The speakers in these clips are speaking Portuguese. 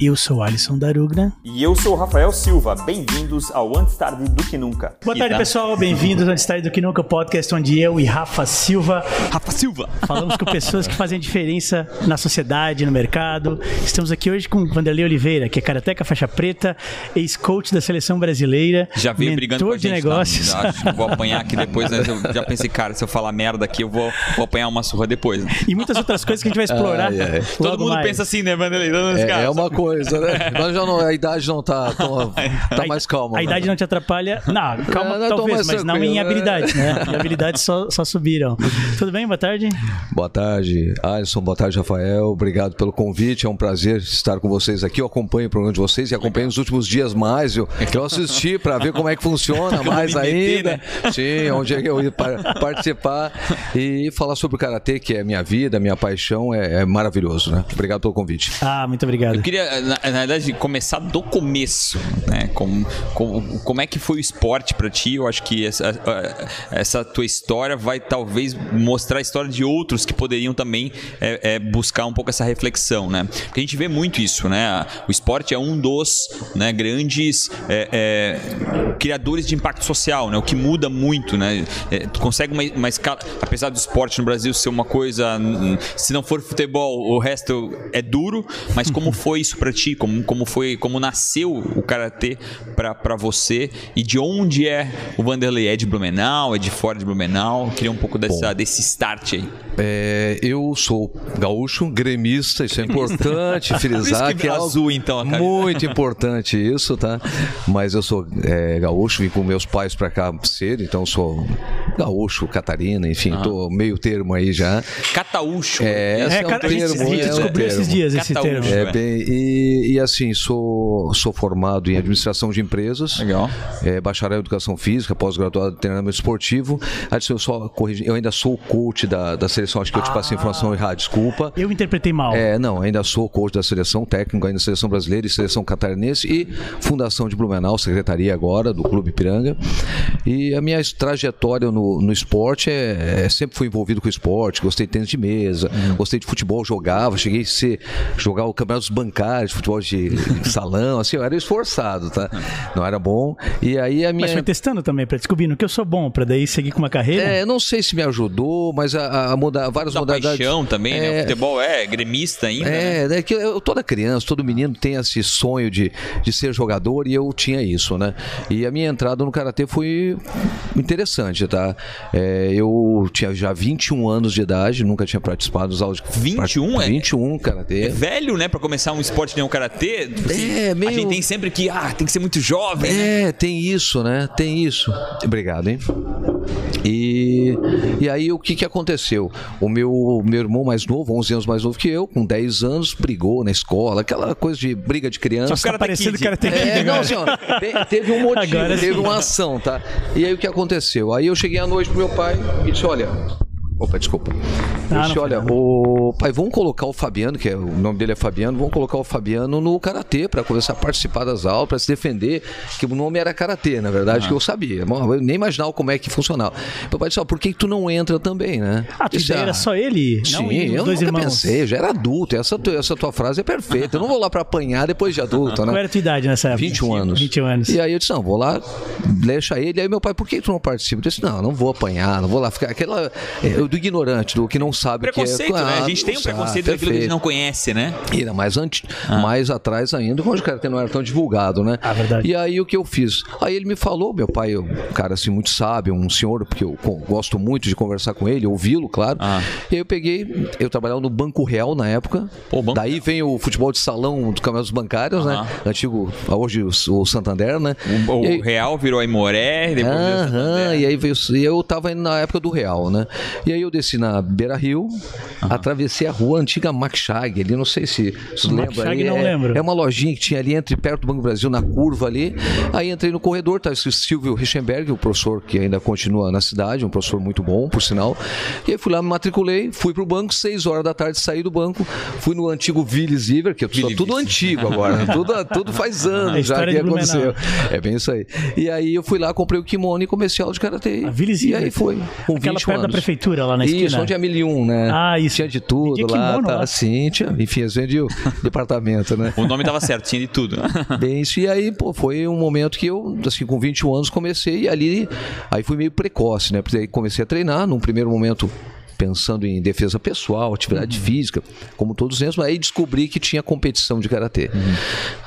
Eu sou Alisson Darugna. E eu sou Rafael Silva. Bem-vindos ao Antes Tarde do Que Nunca. Boa tarde, pessoal. Bem-vindos ao Antes Tarde do Que Nunca, podcast onde eu e Rafa Silva... Rafa Silva! Falamos com pessoas que fazem diferença na sociedade, no mercado. Estamos aqui hoje com Vanderlei Oliveira, que é karateca faixa preta, ex-coach da seleção brasileira. Já veio brigando com a gente, de tá? negócios. Tá? vou apanhar aqui depois, né? Eu já pensei, cara, se eu falar merda aqui, eu vou, vou apanhar uma surra depois. Né? E muitas outras coisas que a gente vai explorar. Ah, Todo mundo mais. pensa assim, né, Vanderlei? É, é, uma coisa, né? Mas já não, a idade não tá, tão, tá mais calma. A, né? idade não te atrapalha. Não, calma, é, não talvez, mas não em habilidades, né? Em habilidades só, só subiram. Tudo bem? Boa tarde. Boa tarde, Alisson. Boa tarde, Rafael. Obrigado pelo convite. É um prazer estar com vocês aqui. Eu acompanho o programa de vocês e acompanho nos últimos dias mais. Eu, eu assisti para ver como é que funciona mais ainda. Né? Sim, onde é que eu ia participar e falar sobre o Karatê, que é minha vida, minha paixão. É, é maravilhoso, né? Obrigado pelo convite. Ah, muito obrigado. Eu queria, na, na verdade, começar do começo, né? Como, como, como é que foi o esporte para ti? Eu acho que essa, essa tua história vai talvez mostrar a história de outros que poderiam também é, é, buscar um pouco essa reflexão, né? Porque a gente vê muito isso, né? O esporte é um dos né, grandes é, é criadores de impacto social, né? O que muda muito, né? É, tu consegue uma, uma escala, apesar do esporte no Brasil ser uma coisa, se não for futebol, o resto é duro, mas como foi isso para ti? Como, como foi, como nasceu o karatê para você e de onde é o Vanderlei? É de Blumenau? É de fora de Blumenau? queria um pouco dessa, desse start aí. É, eu sou gaúcho, gremista, isso é importante frisar que, que é azul então, muito importante isso, tá? Mas eu sou é, gaúcho, vim com meus pais para cá cedo, então sou gaúcho, Catarina, enfim, ah. tô meio termo aí já. Cataúcho. É, esse é, é um termo. A gente é descobriu um esses dias esse termo. É, é, bem, e, e, assim, sou, sou formado em administração de empresas. Legal. É, bacharel em educação física, pós-graduado em treinamento esportivo. Assim, eu, só corrigi, eu ainda sou coach da, da seleção, acho que eu te passei ah. informação errada, desculpa. Eu interpretei mal. É, não, ainda sou coach da seleção, técnico ainda da seleção brasileira e seleção catarinense e fundação de Blumenau, secretaria agora do Clube Piranga. E a minha trajetória no, no, esporte é, é, sempre fui envolvido com esporte, gostei de tênis de mesa, uhum. gostei de futebol, jogava, cheguei a ser, jogar o campeonato dos bancários, futebol de, de salão, assim, eu era esforçado, tá? Não era bom. E aí a minha. Mas foi testando também, para descobrir no que eu sou bom, para daí seguir com uma carreira? É, não sei se me ajudou, mas a, a mudar várias da modalidades. paixão também, é, né? O futebol é gremista ainda. É, né? é que eu, toda criança, todo menino tem esse sonho de, de ser jogador e eu tinha isso, né? E a minha entrada no karatê foi interessante, tá? É, eu tinha já 21 anos de idade, nunca tinha participado dos aulas. 21? É, 21, karatê. É velho, né, para começar um esporte nem o karatê? Assim, é, meio... A gente tem sempre que, ah, tem que ser muito jovem. É, né? tem isso, né? Tem isso. Obrigado, hein? E, e aí o que, que aconteceu? O meu, meu irmão mais novo, 11 anos mais novo que eu, com 10 anos, brigou na escola, aquela coisa de briga de criança. Só cara parecendo Karate Kid. É, não, assim, ó, teve um motivo, Agora teve sim. uma ação, tá? E aí o que aconteceu? Aí eu cheguei à noite pro meu pai e disse, olha, Opa, desculpa. Ah, olha, o pai, vamos colocar o Fabiano, que é, o nome dele é Fabiano, vamos colocar o Fabiano no karatê para começar a participar das aulas, para se defender, que o nome era karatê, na verdade, ah. que eu sabia. Eu nem imaginava como é que funcionava. Meu pai disse, ó, por que, tu não entra também, né? Ah, tu disse, ah, era só ele? Sim, não, eu dois nunca irmãos. pensei, eu já era adulto, essa, essa tua frase é perfeita. Eu não vou lá para apanhar depois de adulto, né? Qual era a tua idade nessa época? 21 anos. 21 anos. E aí eu disse, não, vou lá, deixa ele. Aí meu pai, por que tu não participa? Eu disse, não, não vou apanhar, não vou lá ficar. Aquela. É, do ignorante, do que não sabe preconceito, o que é. Né? A gente tem um preconceito daquilo que a gente não conhece, né? E era mais, antes, ah. mais atrás ainda, quando o cara não era tão divulgado, né? Ah, verdade. E aí o que eu fiz? Aí ele me falou, meu pai, um cara assim muito sábio, um senhor, porque eu gosto muito de conversar com ele, ouvi-lo, claro. Ah. E aí eu peguei, eu trabalhava no Banco Real na época. Pô, banco... Daí vem o futebol de salão do Campeonato dos Bancários, né? Antigo, hoje o, o Santander, né? O, o aí, Real virou a Imoré, depois aham, E aí veio, e eu tava na época do Real, né? E aí aí eu desci na Beira Rio, atravessei a rua antiga Macchag, ali, não sei se você lembra. Ali, não é, lembro. É uma lojinha que tinha ali entre perto do Banco do Brasil, na curva ali. Aí entrei no corredor, tá o Silvio Richenberg, o professor que ainda continua na cidade, um professor muito bom, por sinal. E aí fui lá, me matriculei, fui pro banco, seis horas da tarde saí do banco, fui no antigo Willis River, que é tudo, tudo antigo agora, tudo, tudo faz anos já que aconteceu. É bem isso aí. E aí eu fui lá, comprei o kimono e comecei aula de karatê. A Willis e aí foi, com Aquela 20 perto anos. da prefeitura lá na esquina. Isso, onde é 1001, né? Ah, isso. Tinha de tudo lá, tá, lá. Assim, tinha, enfim, vendi o departamento, né? O nome tava certo, tinha de tudo. Bem, isso. E aí, pô, foi um momento que eu, assim, com 21 anos comecei e ali, aí fui meio precoce, né? Porque aí comecei a treinar, num primeiro momento pensando em defesa pessoal, atividade uhum. física, como todos eles, mas aí descobri que tinha competição de karatê. Uhum.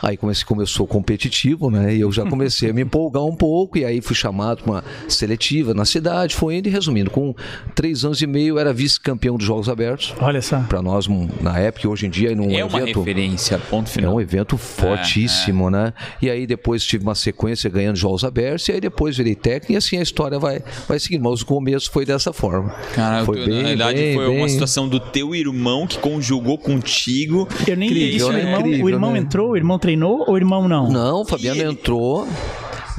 Aí comecei, começou competitivo, né? E eu já comecei a me empolgar um pouco, e aí fui chamado para uma seletiva na cidade, foi indo e resumindo, com três anos e meio era vice-campeão dos Jogos Abertos. Olha só. Para nós, na época, hoje em dia, num é evento. uma referência, ponto final. É um evento fortíssimo, é, é. né? E aí depois tive uma sequência ganhando Jogos Abertos, e aí depois virei técnico, e assim a história vai, vai seguindo. Mas o começo foi dessa forma. Cara, foi bem na realidade bem, foi bem. uma situação do teu irmão que conjugou contigo. Eu nem incrível, isso, o irmão, incrível, o irmão né? entrou, o irmão treinou ou o irmão não? Não, o Fabiano e... entrou.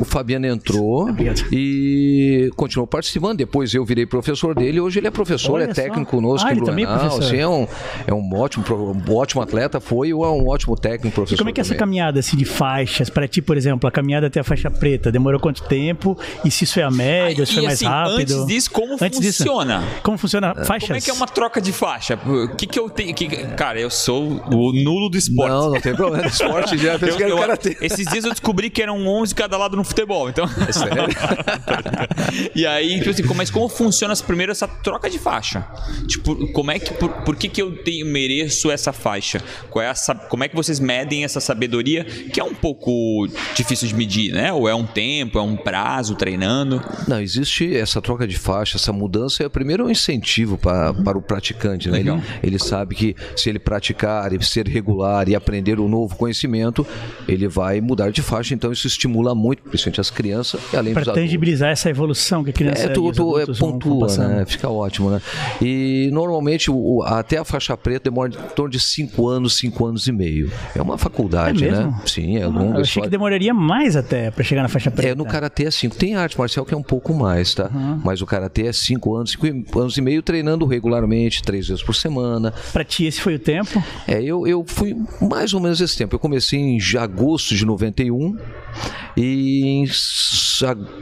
O Fabiano entrou e continuou participando. Depois eu virei professor dele. Hoje ele é professor, Olha é técnico só. conosco ah, em Blumenau. É assim, é, um, é um, ótimo, um ótimo atleta, foi ou é um ótimo técnico professor. E como é que é essa caminhada assim, de faixas? Para ti, por exemplo, a caminhada até a faixa preta, demorou quanto tempo? E se isso é a média, ah, se foi mais assim, rápido? Antes disso, como antes funciona? Disso, como funciona faixas? Como é que é uma troca de faixa? O que, que eu tenho. Que, cara, eu sou o nulo do esporte. Não, não tem problema. Esporte já fez eu, eu, Esses dias eu descobri que eram 11 cada lado no futebol. Então. É sério? e aí, tipo assim, mas como funciona primeiro essa troca de faixa? Tipo, como é que por, por que, que eu tenho, mereço essa faixa? Qual é essa, como é que vocês medem essa sabedoria que é um pouco difícil de medir, né? Ou é um tempo, é um prazo treinando? Não, existe essa troca de faixa, essa mudança é primeiro um incentivo para, para o praticante, né? Ele, ele sabe que se ele praticar e ser regular e aprender um novo conhecimento, ele vai mudar de faixa, então isso estimula muito, principalmente as crianças além Para tangibilizar essa evolução que a criança é, tu, tu, é pontua, né? Fica ótimo, né? E normalmente o, até a faixa preta demora em torno de 5 anos, 5 anos e meio. É uma faculdade, é né? Sim, é longa. Eu achei que demoraria mais até para chegar na faixa preta. É, no karatê é 5. Tem arte marcial que é um pouco mais, tá? Uhum. Mas o karatê é 5 anos, 5 anos e meio treinando regularmente, três vezes por semana. Para ti esse foi o tempo? É, eu, eu fui mais ou menos esse tempo. Eu comecei em agosto de 91 e em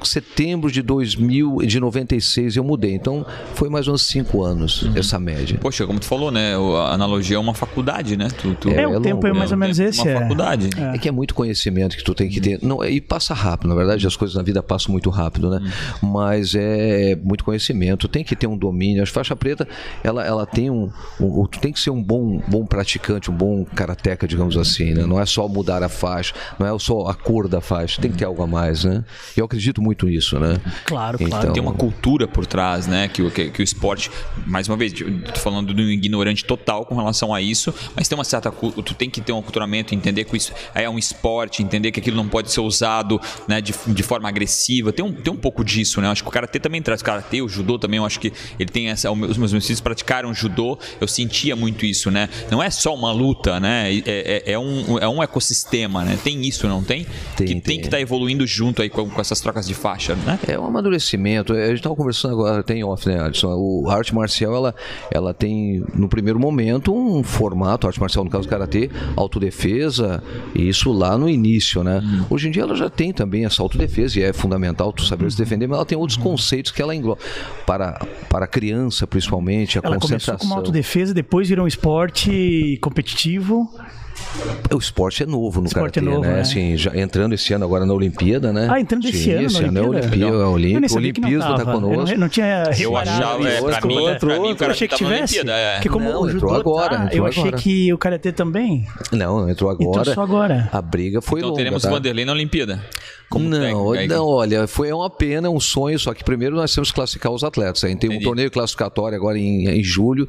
setembro de 2000, de 96 eu mudei. Então foi mais ou menos cinco anos uhum. essa média. Poxa, como tu falou, né? A analogia é uma faculdade, né? Tu, tu... É, é, o é tempo é mais ou menos é esse. Uma é. faculdade. É. é. que é muito conhecimento que tu tem que ter. Não, e passa rápido, na verdade, as coisas na vida passam muito rápido, né? Uhum. Mas é muito conhecimento, tem que ter um domínio. A faixa preta, ela, ela tem um, um. Tu tem que ser um bom, bom praticante, um bom karateca, digamos assim, né? Não é só mudar a faixa, não é só a cor da faixa, tem que ter algo a mais, né? Eu acredito muito nisso, né? Claro, claro. Então... Tem uma cultura por trás, né? Que, que, que o esporte, mais uma vez, tô falando do ignorante total com relação a isso, mas tem uma certa. Tu tem que ter um aculturamento, entender que isso é um esporte, entender que aquilo não pode ser usado né, de, de forma agressiva. Tem um, tem um pouco disso, né? Eu acho que o karatê também traz. O karatê, o judô também, eu acho que ele tem essa. Os meus filhos praticaram judô, eu sentia muito isso, né? Não é só uma luta, né? É, é, é um, é um ecossistema, né? Tem isso, não tem? tem que tem, que estar tá evoluindo junto aí com, com essas trocas de faixa, né? É um amadurecimento. A gente estava conversando agora, tem off, né, Alisson? O a arte marcial, ela, ela tem, no primeiro momento, um formato, arte marcial, no caso do Karatê, autodefesa, e isso lá no início, né? Uhum. Hoje em dia ela já tem também essa autodefesa, e é fundamental tu saber uhum. se defender, mas ela tem outros uhum. conceitos que ela engloba. Para, para a criança, principalmente, a ela concentração. Ela começou com uma autodefesa, depois virou um esporte competitivo. O esporte é novo no esporte é karatê, é novo, né? né? Assim, já entrando esse ano agora na Olimpíada, né? Ah, entrando esse ano esse na ano é Olimpíada? Olimpíada, Olimpíada, Olimpíada tá conosco. Eu não, não tinha Eu achava, é, pra mim, pra mim, o eu achei que tivesse. É. Que como não, o entrou agora, tá, entrou eu achei agora. que o karatê também. Não, entrou agora. Entrou só agora. A briga foi Então longa, teremos tá? Vanderlei na Olimpíada. Como não, técnico, não, olha, foi uma pena, um sonho, só que primeiro nós temos que classificar os atletas. A gente tem um torneio classificatório agora em, em julho.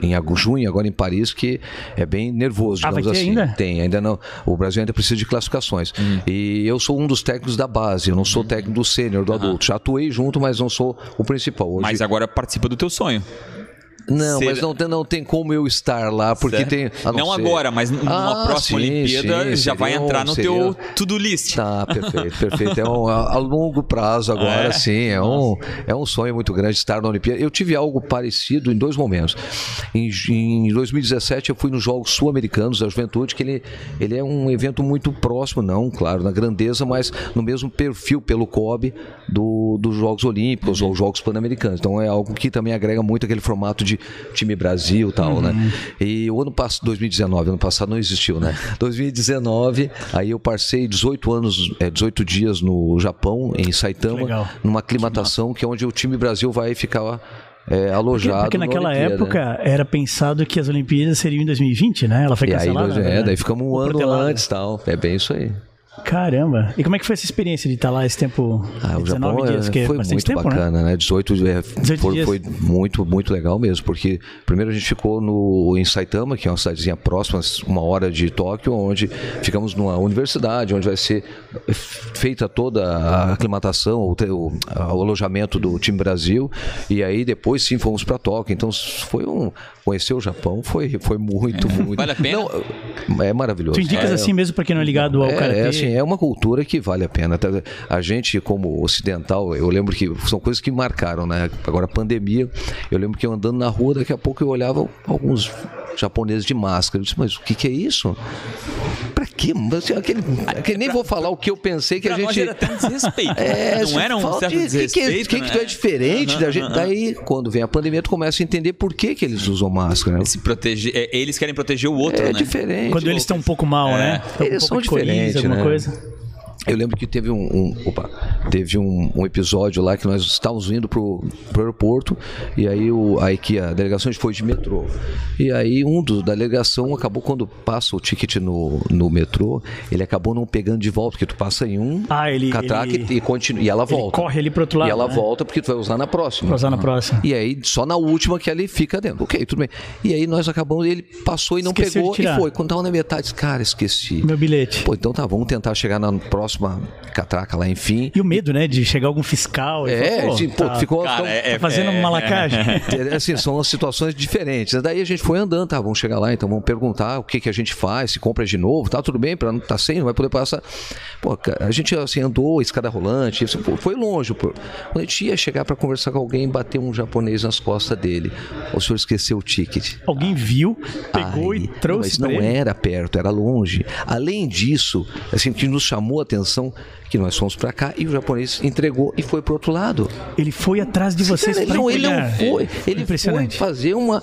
Em junho, agora em Paris, que é bem nervoso, ah, digamos assim. Ainda? Tem, ainda não. O Brasil ainda precisa de classificações. Hum. E eu sou um dos técnicos da base, eu não sou técnico do sênior, do adulto. Já atuei junto, mas não sou o principal. Hoje... Mas agora participa do teu sonho. Não, Ser... mas não tem, não tem como eu estar lá, porque certo. tem. Não, não agora, mas numa ah, próxima sim, Olimpíada sim, já vai entrar no seria... teu to-do list. Tá, perfeito, perfeito. É um, a, a longo prazo agora, é. sim. É um, é um sonho muito grande estar na Olimpíada. Eu tive algo parecido em dois momentos. Em, em 2017, eu fui nos Jogos Sul-Americanos da Juventude, que ele, ele é um evento muito próximo, não, claro, na grandeza, mas no mesmo perfil pelo COB do, dos Jogos Olímpicos uhum. ou Jogos Pan-Americanos. Então é algo que também agrega muito aquele formato de time Brasil e tal, né? uhum. né? E o ano passado, 2019, ano passado não existiu, né? 2019, aí eu passei 18 anos, é, 18 dias no Japão, em Saitama, numa aclimatação que é onde o time Brasil vai ficar é, alojado. Porque, porque naquela época era pensado que as Olimpíadas seriam em 2020, né? Ela foi cancelada. Aí, é, daí ficamos um ano antes tal. É bem isso aí. Caramba! E como é que foi essa experiência de estar lá esse tempo? Ah, o Japão dias, que é foi muito tempo, né? bacana, né? né? 18, é, 18 foi, dias. foi muito, muito legal mesmo, porque primeiro a gente ficou no, em Saitama, que é uma cidadezinha próxima, uma hora de Tóquio, onde ficamos numa universidade, onde vai ser feita toda a aclimatação, o, o, o alojamento do time Brasil, e aí depois sim fomos para Tóquio. Então foi um. Conhecer o Japão foi, foi muito, muito. Vale a pena? Não, é maravilhoso. Tu indicas é, assim mesmo para quem não é ligado ao é, karatê? É assim, é uma cultura que vale a pena. A gente, como ocidental, eu lembro que são coisas que marcaram, né? Agora, a pandemia, eu lembro que eu andando na rua, daqui a pouco eu olhava alguns japoneses de máscara. Eu disse, mas o que, que é isso? Pra quê? Aquele, aquele, nem vou falar o que eu pensei que pra a gente. Nós era até desrespeito. É, não era um certo de, desrespeito. O que, que, que, é diferente uhum, da gente? Uhum. Daí, quando vem a pandemia, tu começa a entender por que, que eles usam máscara. Né? Se proteger, é, eles querem proteger o outro, é, né? diferente. Quando eles estão um pouco mal, é. né? Tão eles um são diferentes, né? Coisa. Eu lembro que teve um, um opa, teve um, um, episódio lá que nós estávamos indo pro, pro aeroporto e aí o, aí que a delegação foi de metrô. E aí um dos da delegação acabou quando passa o ticket no, no metrô, ele acabou não pegando de volta, porque tu passa em um ah, ele, catraca ele, e, continua, e ela volta. corre ali pro outro lado. E ela né? volta porque tu vai usar na próxima. Vai usar na próxima. E aí só na última que ele fica dentro. Ok, tudo bem. E aí nós acabamos, ele passou e não Esqueceu pegou e foi. Quando tava na metade, cara, esqueci. Meu bilhete. Pô, então tá, vamos tentar chegar na próxima catraca lá, enfim. E o medo, né, de chegar algum fiscal. É, falar, assim, pô, tá, ficou cara, tão, é, tá fazendo é, malacagem. É, assim, são situações diferentes. Daí a gente foi andando, tá, vamos chegar lá, então vamos perguntar o que, que a gente faz, se compra de novo, tá tudo bem, para não tá sem, não vai poder passar. Pô, a gente assim andou, escada rolante, isso, pô, foi longe, pô. Quando a gente ia chegar para conversar com alguém, bateu um japonês nas costas dele. O senhor esqueceu o ticket. Alguém viu, pegou Ai, e trouxe. Não, mas não ele. era perto, era longe. Além disso, assim, que nos chamou a atenção que nós fomos para cá e o japonês entregou e foi pro outro lado. Ele foi atrás de vocês para Não, ele não foi. Ele foi fazer uma.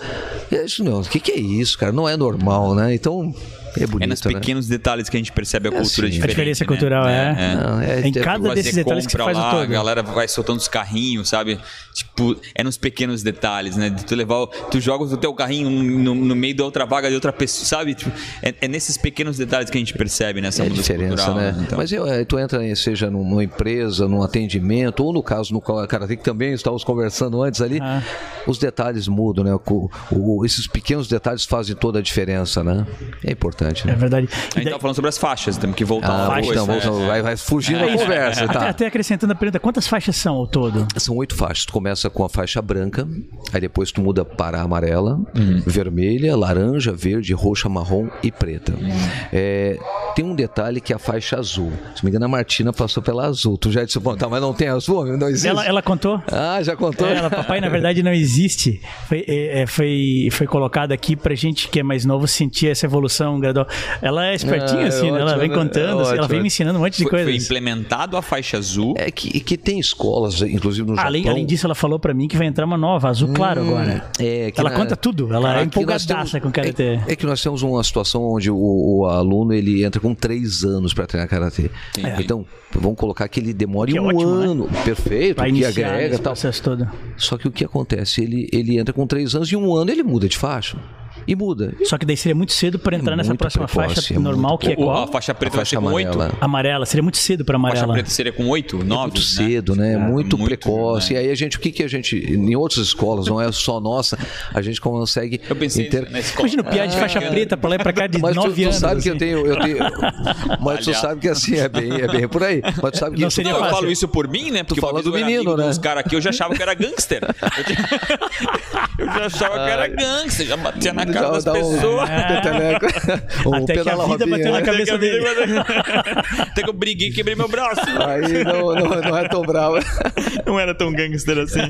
Isso não, o que, que é isso, cara? Não é normal, né? Então é bonito, É nos né? pequenos detalhes que a gente percebe a é cultura assim, diferente. A diferença né? cultural é. é. Não, é, em cada desses detalhes que faz lá, o todo. A galera vai soltando os carrinhos, sabe? Tipo, é nos pequenos detalhes, né? De tu levar, tu joga o teu carrinho no, no, meio da outra vaga de outra pessoa, sabe? Tipo, é, é, nesses pequenos detalhes que a gente percebe nessa é diferença, cultural, né? Então. Mas eu, é, tu entra, em, seja numa empresa, num atendimento, ou no caso no Karate, que também estávamos conversando antes ali, ah. os detalhes mudam, né? O, o, esses pequenos detalhes fazem toda a diferença, né? É importante, né? É verdade. A gente daí... falando sobre as faixas, temos que voltar ah, depois. Então, vamos, é, vai, vai fugindo é, a conversa. Tá. Até, até, acrescentando a pergunta, quantas faixas são ao todo? São oito faixas. Tu começa com a faixa branca, aí depois tu muda para a amarela, uhum. vermelha, laranja, verde, roxa, marrom e preta. Uhum. É, tem um detalhe que é a faixa azul. Se me engano, a Martina passou pela azul. Tu já disse, bom, tá, mas não tem azul? Não existe? Ela, ela contou? Ah, já contou? É, ela, papai, na verdade, não existe. Foi, é, é foi, foi colocado aqui pra gente que é mais novo sentir essa evolução gradual. Ela é espertinha, ah, assim, é né? ela vem né? contando, é assim, ela vem me ensinando um monte de coisas. Foi implementado a faixa azul. É que, que tem escolas, inclusive no além, Japão. Além disso, ela falou pra mim que vai entrar uma nova, azul hum, claro agora. É, ela na... conta tudo, ela é empolgadaça com o Karatê. É, é, que nós temos uma situação onde o, o aluno ele entra com três anos para treinar Karatê. É. Então, vamos colocar que ele demore que é um ótimo, né? ano. Né? Perfeito, pra que agrega tal. Todo. Só que o que acontece? Ele, ele entra com três anos e um ano ele muda de faixa. E muda. Só que daí seria muito cedo para entrar é nessa próxima precoce, faixa é normal, que é qual? A faixa preta a faixa vai ser com 8? Amarela. Seria muito cedo para amarela. A faixa preta seria com 8, 9? É muito né? cedo, né? muito, muito, precoce. Né? E aí a gente, o que que a gente, em outras escolas, não é só nossa, a gente consegue... Eu pensei inter... na escola. Imagina o piá de faixa ah, preta para lá e para cá de 9 anos. Mas tu sabe assim. que eu tenho... Eu tenho mas tu sabe que assim, é bem, é bem por aí. Mas tu sabe que... Não seria eu falo isso por mim, né? Porque tu fala do menino, né? Os caras aqui, eu já achava que era gangster. Eu já achava que era gangster, já batia na cara das pessoas. Um, Até que a vida bateu na cabeça dele. Até que eu briguei e quebrei meu braço. Aí não, não, não é tão bravo. Não era tão gangster assim.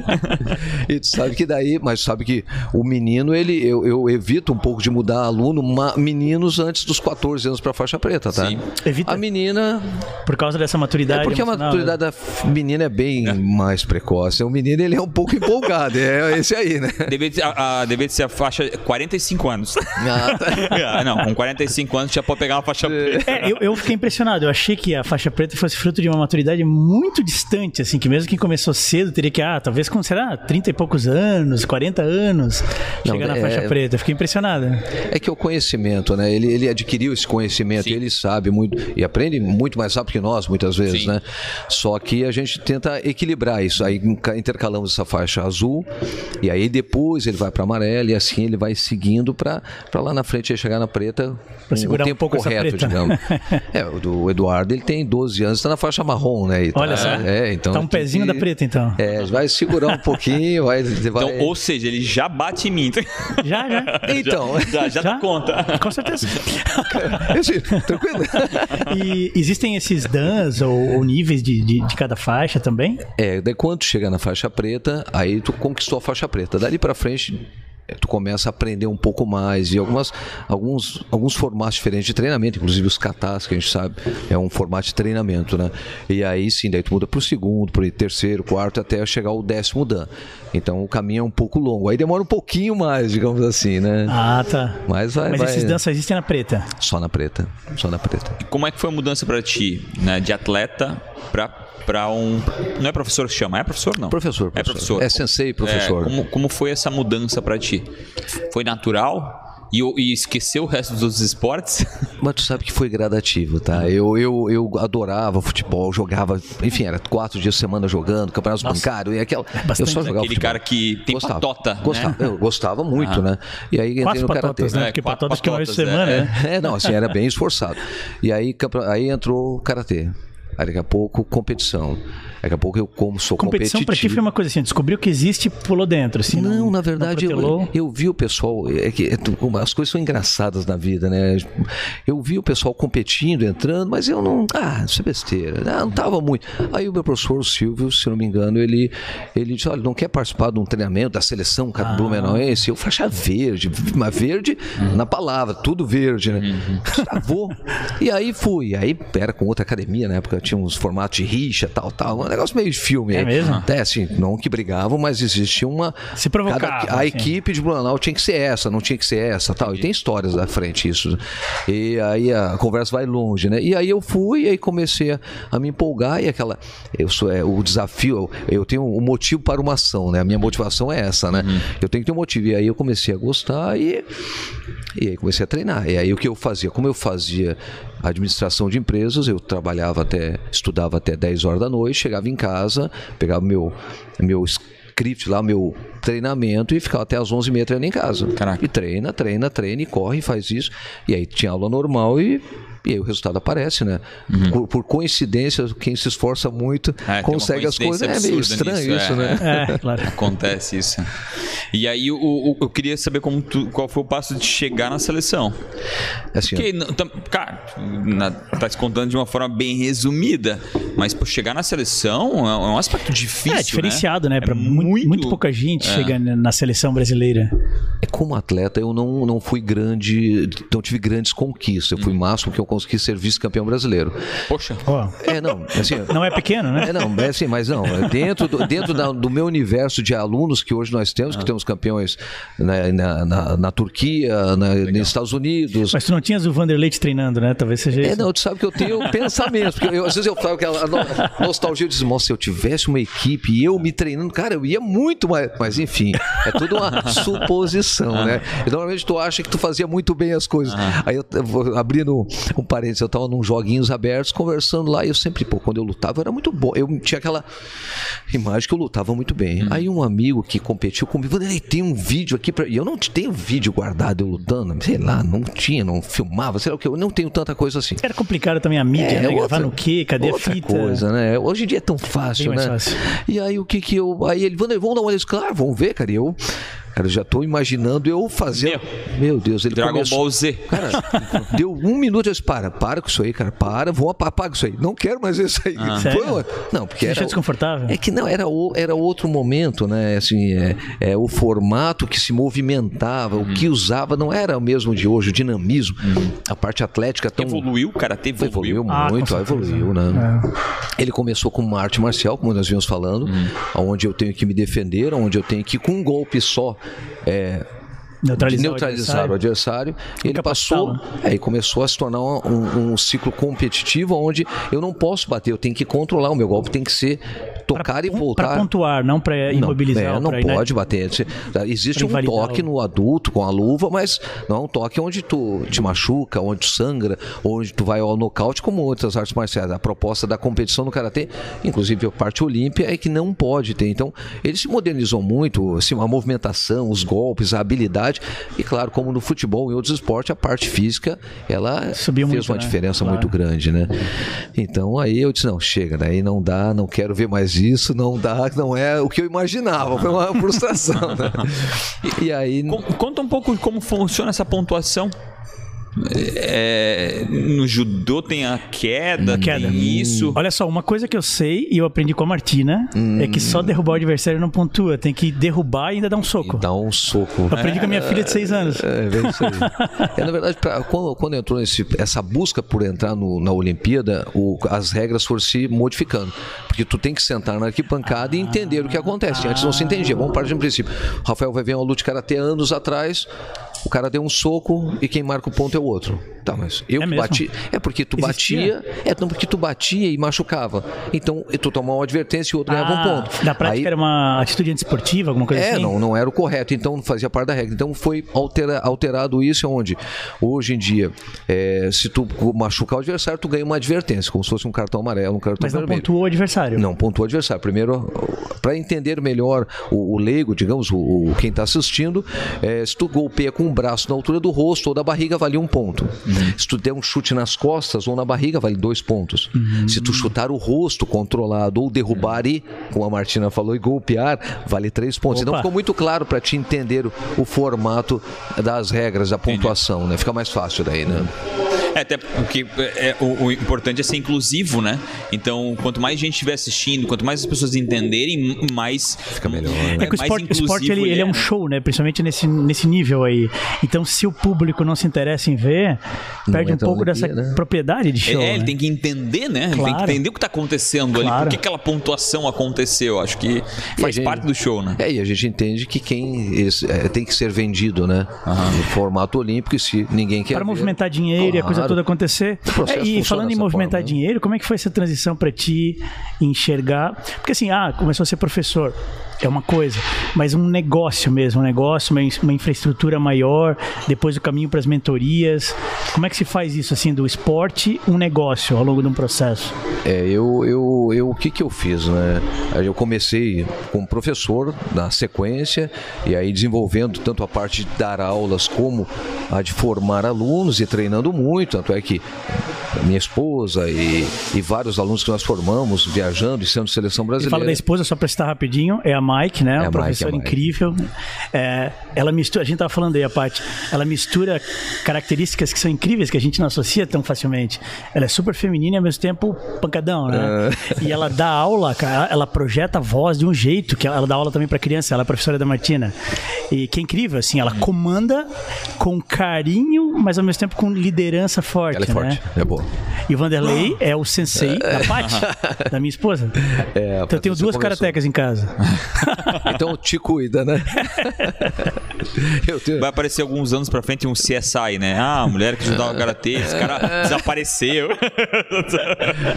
E tu sabe que daí, mas sabe que o menino, ele, eu, eu evito um pouco de mudar aluno, meninos antes dos 14 anos para faixa preta, tá? Sim. Evita. A menina. Por causa dessa maturidade. É porque a maturidade da menina é bem é. mais precoce. O menino, ele é um pouco empolgado. É esse aí, né? Deve, a, a, deve ser a faixa 45 anos. Ah, tá. ah, não, com 45 anos já pode pegar uma faixa preta. É, eu, eu, fiquei impressionado. Eu achei que a faixa preta fosse fruto de uma maturidade muito distante, assim, que mesmo quem começou cedo teria que, ah, talvez com, será, 30 e poucos anos, 40 anos, não, chegar na é, faixa preta. Eu fiquei impressionado. É que o conhecimento, né? Ele, ele adquiriu esse conhecimento, Sim. ele sabe muito e aprende muito mais rápido que nós, muitas vezes, Sim. né? Só que a gente tenta equilibrar isso. Aí intercalamos essa faixa azul e aí depois ele vai para amarela e assim ele vai seguindo para lá na frente chegar na preta para segurar o tempo um pouco correto, digamos. é, o do Eduardo ele tem 12 anos, está na faixa marrom, né? Tá, Olha só. É, então. Tá um pezinho que, da preta então. É, vai segurar um pouquinho, vai, vai... Então, ou seja, ele já bate em mim. Já, já. Então, já, já, já? conta. Com certeza. tranquilo. E existem esses dans ou, ou níveis de, de, de, cada faixa também? É, daí quando tu chega na faixa preta, aí tu conquistou a faixa preta. Dali para frente tu começa a aprender um pouco mais e algumas, alguns, alguns formatos diferentes de treinamento, inclusive os katas, que a gente sabe, é um formato de treinamento, né? E aí sim, daí tu muda para o segundo, para o terceiro, quarto, até chegar ao décimo dan. Então o caminho é um pouco longo. Aí demora um pouquinho mais, digamos assim, né? Ah, tá. Mas vai. Mas vai... esses danças existem na preta? Só na preta. Só na preta. E como é que foi a mudança para ti, né? De atleta para para um. Não é professor que chama, é professor não? Professor. professor. É professor. É sensei professor. É, como, como foi essa mudança para ti? Foi natural? E, e esqueceu o resto dos esportes? Mas tu sabe que foi gradativo, tá? Eu, eu, eu adorava futebol, jogava, enfim, era quatro dias por semana jogando, campeonatos bancários e aquela. É eu só jogava Aquele futebol. cara que tem gostava, patota. Né? Gostava, né? Eu gostava muito, ah. né? E aí entrei Quatro no patotas, né? Porque patotas que é uma semana, né? É, não, assim, era bem esforçado. E aí, aí entrou o karatê. Aí daqui a pouco, competição. Daqui a pouco eu como sou competição para ti foi uma coisa assim, descobriu que existe pulou dentro, assim. Não, não na verdade eu, eu, vi o pessoal, é que é, as coisas são engraçadas na vida, né? Eu vi o pessoal competindo, entrando, mas eu não, ah, isso é besteira, não, não tava muito. Aí o meu professor o Silvio, se não me engano, ele ele disse, olha, não quer participar de um treinamento da seleção ah. Blumenauense? Eu faixa verde, mas verde uhum. na palavra, tudo verde, né? Uhum. Ah. E aí fui, aí era com outra academia na época, tinha uns formatos de rixa, tal, tal, negócio meio de filme. É mesmo? Até assim, não que brigavam, mas existia uma. Se provocava. Cada, a assim. equipe de Blumenau tinha que ser essa, não tinha que ser essa, tal. E tem histórias da frente isso. E aí a conversa vai longe, né? E aí eu fui e aí comecei a, a me empolgar e aquela. Eu sou, é, o desafio, eu tenho um motivo para uma ação, né? A minha motivação é essa, né? Uhum. Eu tenho que ter um motivo. E aí eu comecei a gostar e. E aí comecei a treinar. E aí o que eu fazia? Como eu fazia administração de empresas, eu trabalhava até, estudava até 10 horas da noite, chegava em casa, pegava meu, meu script lá, meu treinamento e ficava até as 11h30 treinando em casa. Caraca. E treina, treina, treina e corre faz isso. E aí tinha aula normal e e aí o resultado aparece, né? Uhum. Por, por, coincidência, quem se esforça muito é, consegue as coisas. É meio estranho nisso, isso, é, né? É, claro. Acontece isso. E aí o, o, eu queria saber como tu, qual foi o passo de chegar na seleção. É assim, Porque, cara, na, tá se contando de uma forma bem resumida, mas por chegar na seleção é um aspecto difícil. É diferenciado, né? né? Para muito, muito pouca gente é. chega na seleção brasileira. É como atleta, eu não, não fui grande, não tive grandes conquistas. Eu fui hum. máximo que eu consegui ser vice-campeão brasileiro. Poxa. Oh. É, não, assim, não é pequeno, né? É, não, é assim, mas não, é dentro do, dentro da, do meu universo de alunos que hoje nós temos, ah. que temos campeões na, na, na, na Turquia, na, nos Estados Unidos. Mas tu não tinhas o Vanderlei te treinando, né? Talvez seja é, isso. É, não, tu sabe que eu tenho pensamentos, porque eu, às vezes eu falo aquela nostalgia, eu disse, nossa, se eu tivesse uma equipe e eu me treinando, cara, eu ia muito mais, mas enfim, é tudo uma suposição, né? E, normalmente tu acha que tu fazia muito bem as coisas. Ah. Aí eu, eu vou abrindo um parênteses, eu tava num joguinhos abertos, conversando lá, e eu sempre, pô, quando eu lutava era muito bom. Eu tinha aquela imagem que eu lutava muito bem. Hum. Aí um amigo que competiu comigo, ele tem um vídeo aqui pra... E eu não tenho vídeo guardado eu lutando, sei lá, não tinha, não filmava, sei lá o que, eu não tenho tanta coisa assim. Era complicado também a mídia, é, né? Outra, Gravar no quê? Cadê a fita? coisa, né? Hoje em dia é tão fácil, né? Fácil. E aí o que que eu... Aí ele, vamos dar uma olhada, claro, vamos ver, cara, e eu... Cara, eu já tô imaginando eu fazer. Meu, Meu Deus, ele Dragon começou... Ball Z. Cara, deu um minuto eu disse, para, para com isso aí, cara, para, vou apagar isso aí. Não quero mais isso aí. Ah. Foi, não, porque Você era desconfortável. É que não era o, era outro momento, né? Assim, é, é o formato que se movimentava, o que usava não era o mesmo de hoje, o dinamismo, a parte atlética tão evoluiu, cara, teve evoluiu, evoluiu muito, ah, evoluiu, né? É. Ele começou com uma arte marcial, como nós vimos falando, hum. onde eu tenho que me defender, onde eu tenho que com um golpe só é, neutralizar, neutralizar o adversário. O adversário ele passou aí começou a se tornar um, um, ciclo competitivo onde eu não posso bater, eu tenho que controlar o meu golpe, tem que ser tocar pra, e voltar. Para pontuar, não para imobilizar. Não, é, não pode bater. Existe um toque no adulto com a luva, mas não é um toque onde tu te machuca, onde tu sangra, onde tu vai ao nocaute, como outras artes marciais. A proposta da competição no karatê, inclusive a parte olímpica, é que não pode ter. Então, ele se modernizou muito, assim, a movimentação, os golpes, a habilidade e claro, como no futebol e outros esportes, a parte física ela Subiu fez muito, uma né? diferença claro. muito grande, né? Então aí eu disse, não, chega, daí não dá, não quero ver mais isso, não dá, não é o que eu imaginava, foi uma frustração, né? E, e aí... Conta um pouco como funciona essa pontuação é, no judô tem a queda, queda. tem isso. Olha só, uma coisa que eu sei e eu aprendi com a Martina hum. é que só hum. derrubar o adversário não pontua. Tem que derrubar e ainda dar um soco. Dar um soco. Eu aprendi é, com a minha filha de seis anos. É, é isso aí. é, na verdade, pra, quando, quando entrou nesse, essa busca por entrar no, na Olimpíada, o, as regras foram se modificando. Porque tu tem que sentar na arquibancada ah, e entender o que acontece. Antes não se entendia. Vamos partir de um princípio. Rafael vai ver uma luta de karatê anos atrás o cara deu um soco e quem marca o ponto é o outro. Tá, mas eu é que bati. É porque tu Existia? batia. É não porque tu batia e machucava. Então, tu tomava uma advertência e o outro ah, ganhava um ah, ponto. Da prática Aí, era uma atitude antiesportiva, alguma coisa é, assim? É, não, não era o correto. Então fazia parte da regra. Então foi altera, alterado isso onde hoje em dia, é, se tu machucar o adversário, tu ganha uma advertência, como se fosse um cartão amarelo, um cartão Mas não vermelho. pontuou o adversário. Não pontuou o adversário. Primeiro, para entender melhor o, o leigo, digamos, o, o quem está assistindo, é, se tu golpeia com o braço na altura do rosto ou da barriga, vale um ponto. Uhum. Se tu der um chute nas costas ou na barriga, vale dois pontos. Uhum. Se tu chutar o rosto controlado ou derrubar e, como a Martina falou, e golpear, vale três pontos. Então, Opa. Então ficou muito claro para te entender o, o, formato das regras, da pontuação, né? Fica mais fácil daí, né? É, até porque é, é, o, o, importante é ser inclusivo, né? Então, quanto mais gente estiver assistindo, quanto mais as pessoas entenderem, mais. Fica melhor. Né? É que o esporte, o esporte ele, ele, é um show, né? Principalmente nesse, nesse nível aí. Então, se o público não se interessa em ver, não perde um pouco dessa né? propriedade de show. É, né? ele tem que entender, né? Claro. Ele tem que entender o que está acontecendo claro. ali, por que aquela pontuação aconteceu. Acho que faz gente, parte do show, né? É, e a gente entende que quem é, tem que ser vendido, né? Uhum. No formato olímpico, e se ninguém quer. Para movimentar dinheiro claro. e a coisa toda acontecer. É, e falando em movimentar forma, né? dinheiro, como é que foi essa transição para ti enxergar? Porque assim, ah, começou a ser professor é uma coisa, mas um negócio mesmo, um negócio, uma, uma infraestrutura maior, depois o caminho para as mentorias. Como é que se faz isso, assim, do esporte, um negócio ao longo de um processo? É, eu, eu, eu o que que eu fiz, né? Eu comecei como professor na sequência e aí desenvolvendo tanto a parte de dar aulas como a de formar alunos e treinando muito, tanto é que minha esposa e, e, vários alunos que nós formamos viajando e sendo seleção brasileira. Fala da esposa, só para citar rapidinho, é a Mike, né? É uma professora incrível. É, ela mistura, a gente estava falando aí a parte, ela mistura características que são incríveis, que a gente não associa tão facilmente. Ela é super feminina e ao mesmo tempo pancadão, né? Uh. E ela dá aula, ela projeta a voz de um jeito, que ela dá aula também para criança, ela é professora da Martina. E que é incrível, assim, ela comanda com carinho, mas ao mesmo tempo com liderança forte. Ela é forte, né? é boa. E o Vanderlei é o sensei da Paty, da minha esposa. É, então eu tenho duas karatecas em casa. então te cuida, né? tenho... Vai aparecer alguns anos pra frente um CSI, né? Ah, a mulher que ajudava o karatê, esse cara desapareceu.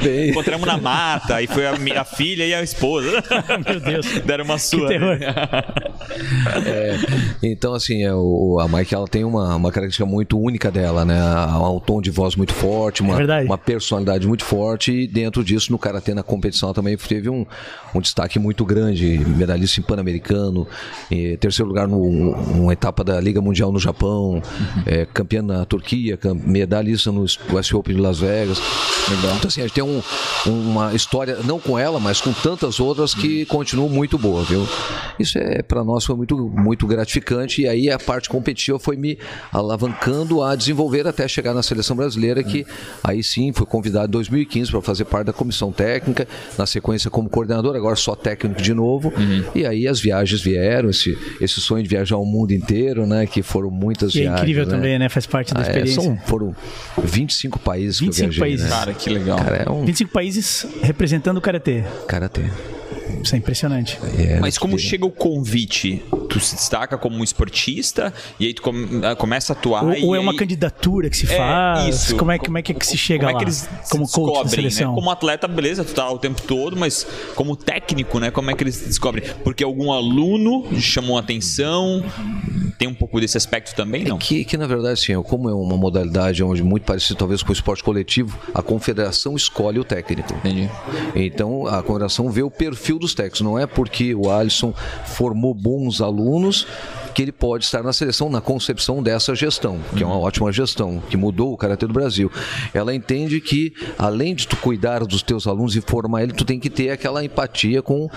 Bem... Encontramos na mata, e foi a, a, filha e a esposa. Meu Deus. Deram uma sua. Que terror. É, então, assim, é, o, a Mike ela tem uma, uma característica muito única dela, né? Um tom de voz muito forte, uma, é uma personalidade muito forte e dentro disso, no Karatê, na competição, também teve um, um destaque muito grande, medalhista em Pan-Americano, terceiro lugar no, numa etapa da Liga Mundial no Japão, uhum. é, campeã na Turquia, medalhista no West Open de Las Vegas. Legal. Então, assim, a gente tem um, uma história, não com ela, mas com tantas outras que uhum. continuam muito boa, viu? Isso é, para nós, foi muito, muito gratificante e aí a parte competitiva foi me alavancando a desenvolver até chegar na seleção brasileira, que uhum. Aí sim fui convidado em 2015 para fazer parte da comissão técnica, na sequência como coordenador, agora só técnico de novo. Uhum. E aí as viagens vieram, esse, esse sonho de viajar o mundo inteiro, né? Que foram muitas e viagens. É incrível né? também, né? Faz parte da ah, experiência. É, são, foram 25 países 25 que eu viajei, países. Né? Cara, que legal. Cara, é um... 25 países representando o Karatê. Karatê. Isso é impressionante. É, Mas como chega o convite? Tu se destaca como um esportista e aí tu ah, começa a atuar. Ou, ou é aí... uma candidatura que se é, faz? Isso. Como é, como é que, que se chega como lá? Como é que eles como coach da né? seleção? Né? Como atleta, beleza, tu tá o tempo todo, mas como técnico, né? Como é que eles descobrem? Porque algum aluno chamou a atenção, tem um pouco desse aspecto também, é não? É que, que na verdade, sim, como é uma modalidade onde muito parecido talvez com o esporte coletivo, a confederação escolhe o técnico. Entendi. Então a confederação vê o perfil dos técnicos. Não é porque o Alisson formou bons alunos alunos que ele pode estar na seleção na concepção dessa gestão, que é uma ótima gestão, que mudou o Karatê do Brasil. Ela entende que, além de tu cuidar dos teus alunos e formar ele, tu tem que ter aquela empatia com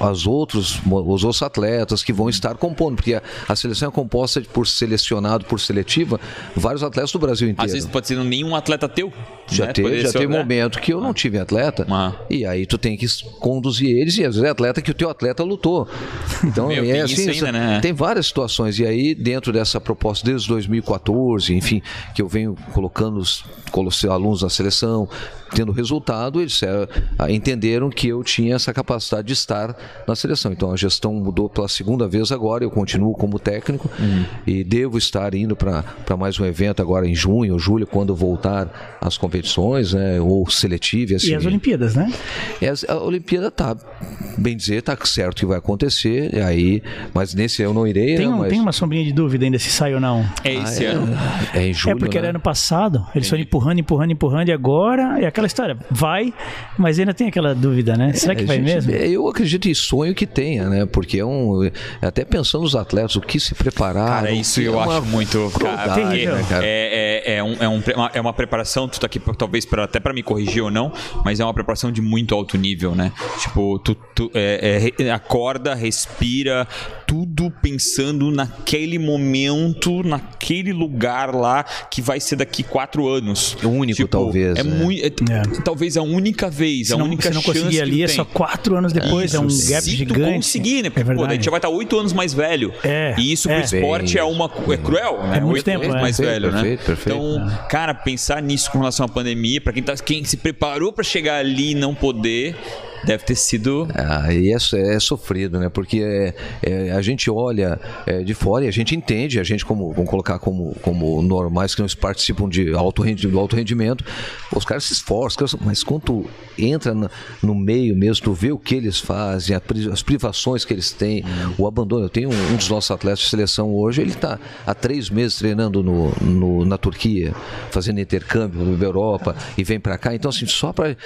as outros, os outros atletas que vão estar compondo, porque a, a seleção é composta por selecionado, por seletiva, vários atletas do Brasil inteiro. Às vezes pode ser nenhum atleta teu. Já né? teve, já teve né? momento que eu não tive atleta, ah. e aí tu tem que conduzir eles, e às vezes é atleta que o teu atleta lutou. Então, Meu, é assim, ainda, né? tem várias situações situações. E aí, dentro dessa proposta, desde 2014, enfim, que eu venho colocando os, os alunos na seleção, tendo resultado, eles é, entenderam que eu tinha essa capacidade de estar na seleção. Então a gestão mudou pela segunda vez agora, eu continuo como técnico uhum. e devo estar indo para mais um evento agora em junho ou julho, quando voltar às competições, né, ou seletivo. Assim. E as Olimpíadas, né? E a Olimpíada tá, bem dizer, tá certo que vai acontecer, aí, mas nesse eu não irei. Tem, um, mas... tem uma sombrinha de dúvida ainda se sai ou não. É esse ah, é, ano. É, em julho. É porque né? era ano passado, eles foram empurrando, empurrando, empurrando, e agora é aquela história. Vai, mas ainda tem aquela dúvida, né? Será que é, vai gente, mesmo? Eu acredito em sonho que tenha, né? Porque é um. Até pensando nos atletas, o que se preparar. Cara, isso eu é acho muito. Cara, terrível. Né, cara? É, é, é, um, é, um, é uma preparação, tu tá aqui talvez pra, até para me corrigir ou não, mas é uma preparação de muito alto nível, né? Tipo, tu, tu é, é, acorda, respira, tudo pensando naquele momento, naquele lugar lá que vai ser daqui quatro anos. O único, tipo, talvez. É, né? muito. É, é. Talvez a única vez, se a não, única se não chance. conseguir ali, é só quatro anos depois, isso, é um gap se gigante. Tu conseguir, né? Porque, é pô, daí já vai estar oito anos mais velho. É. E isso pro é. esporte é uma. É cruel, né? É muito tempo, anos é. mais perfeito, velho, perfeito, né? Perfeito, então, cara, pensar nisso com relação à pandemia, para quem, tá, quem se preparou para chegar ali e não poder Deve ter sido. Ah, e é, é sofrido, né? Porque é, é, a gente olha é, de fora e a gente entende, a gente, como vamos colocar como, como normais que não participam de alto rendimento, alto rendimento os caras se esforçam, mas quando entra no, no, meio mesmo, tu vê o que eles fazem, as privações que eles têm, o abandono. Eu tenho um, um dos nossos atletas de seleção hoje, ele está há três meses treinando no, no, na Turquia, fazendo intercâmbio na Europa e vem para cá. Então, assim, só para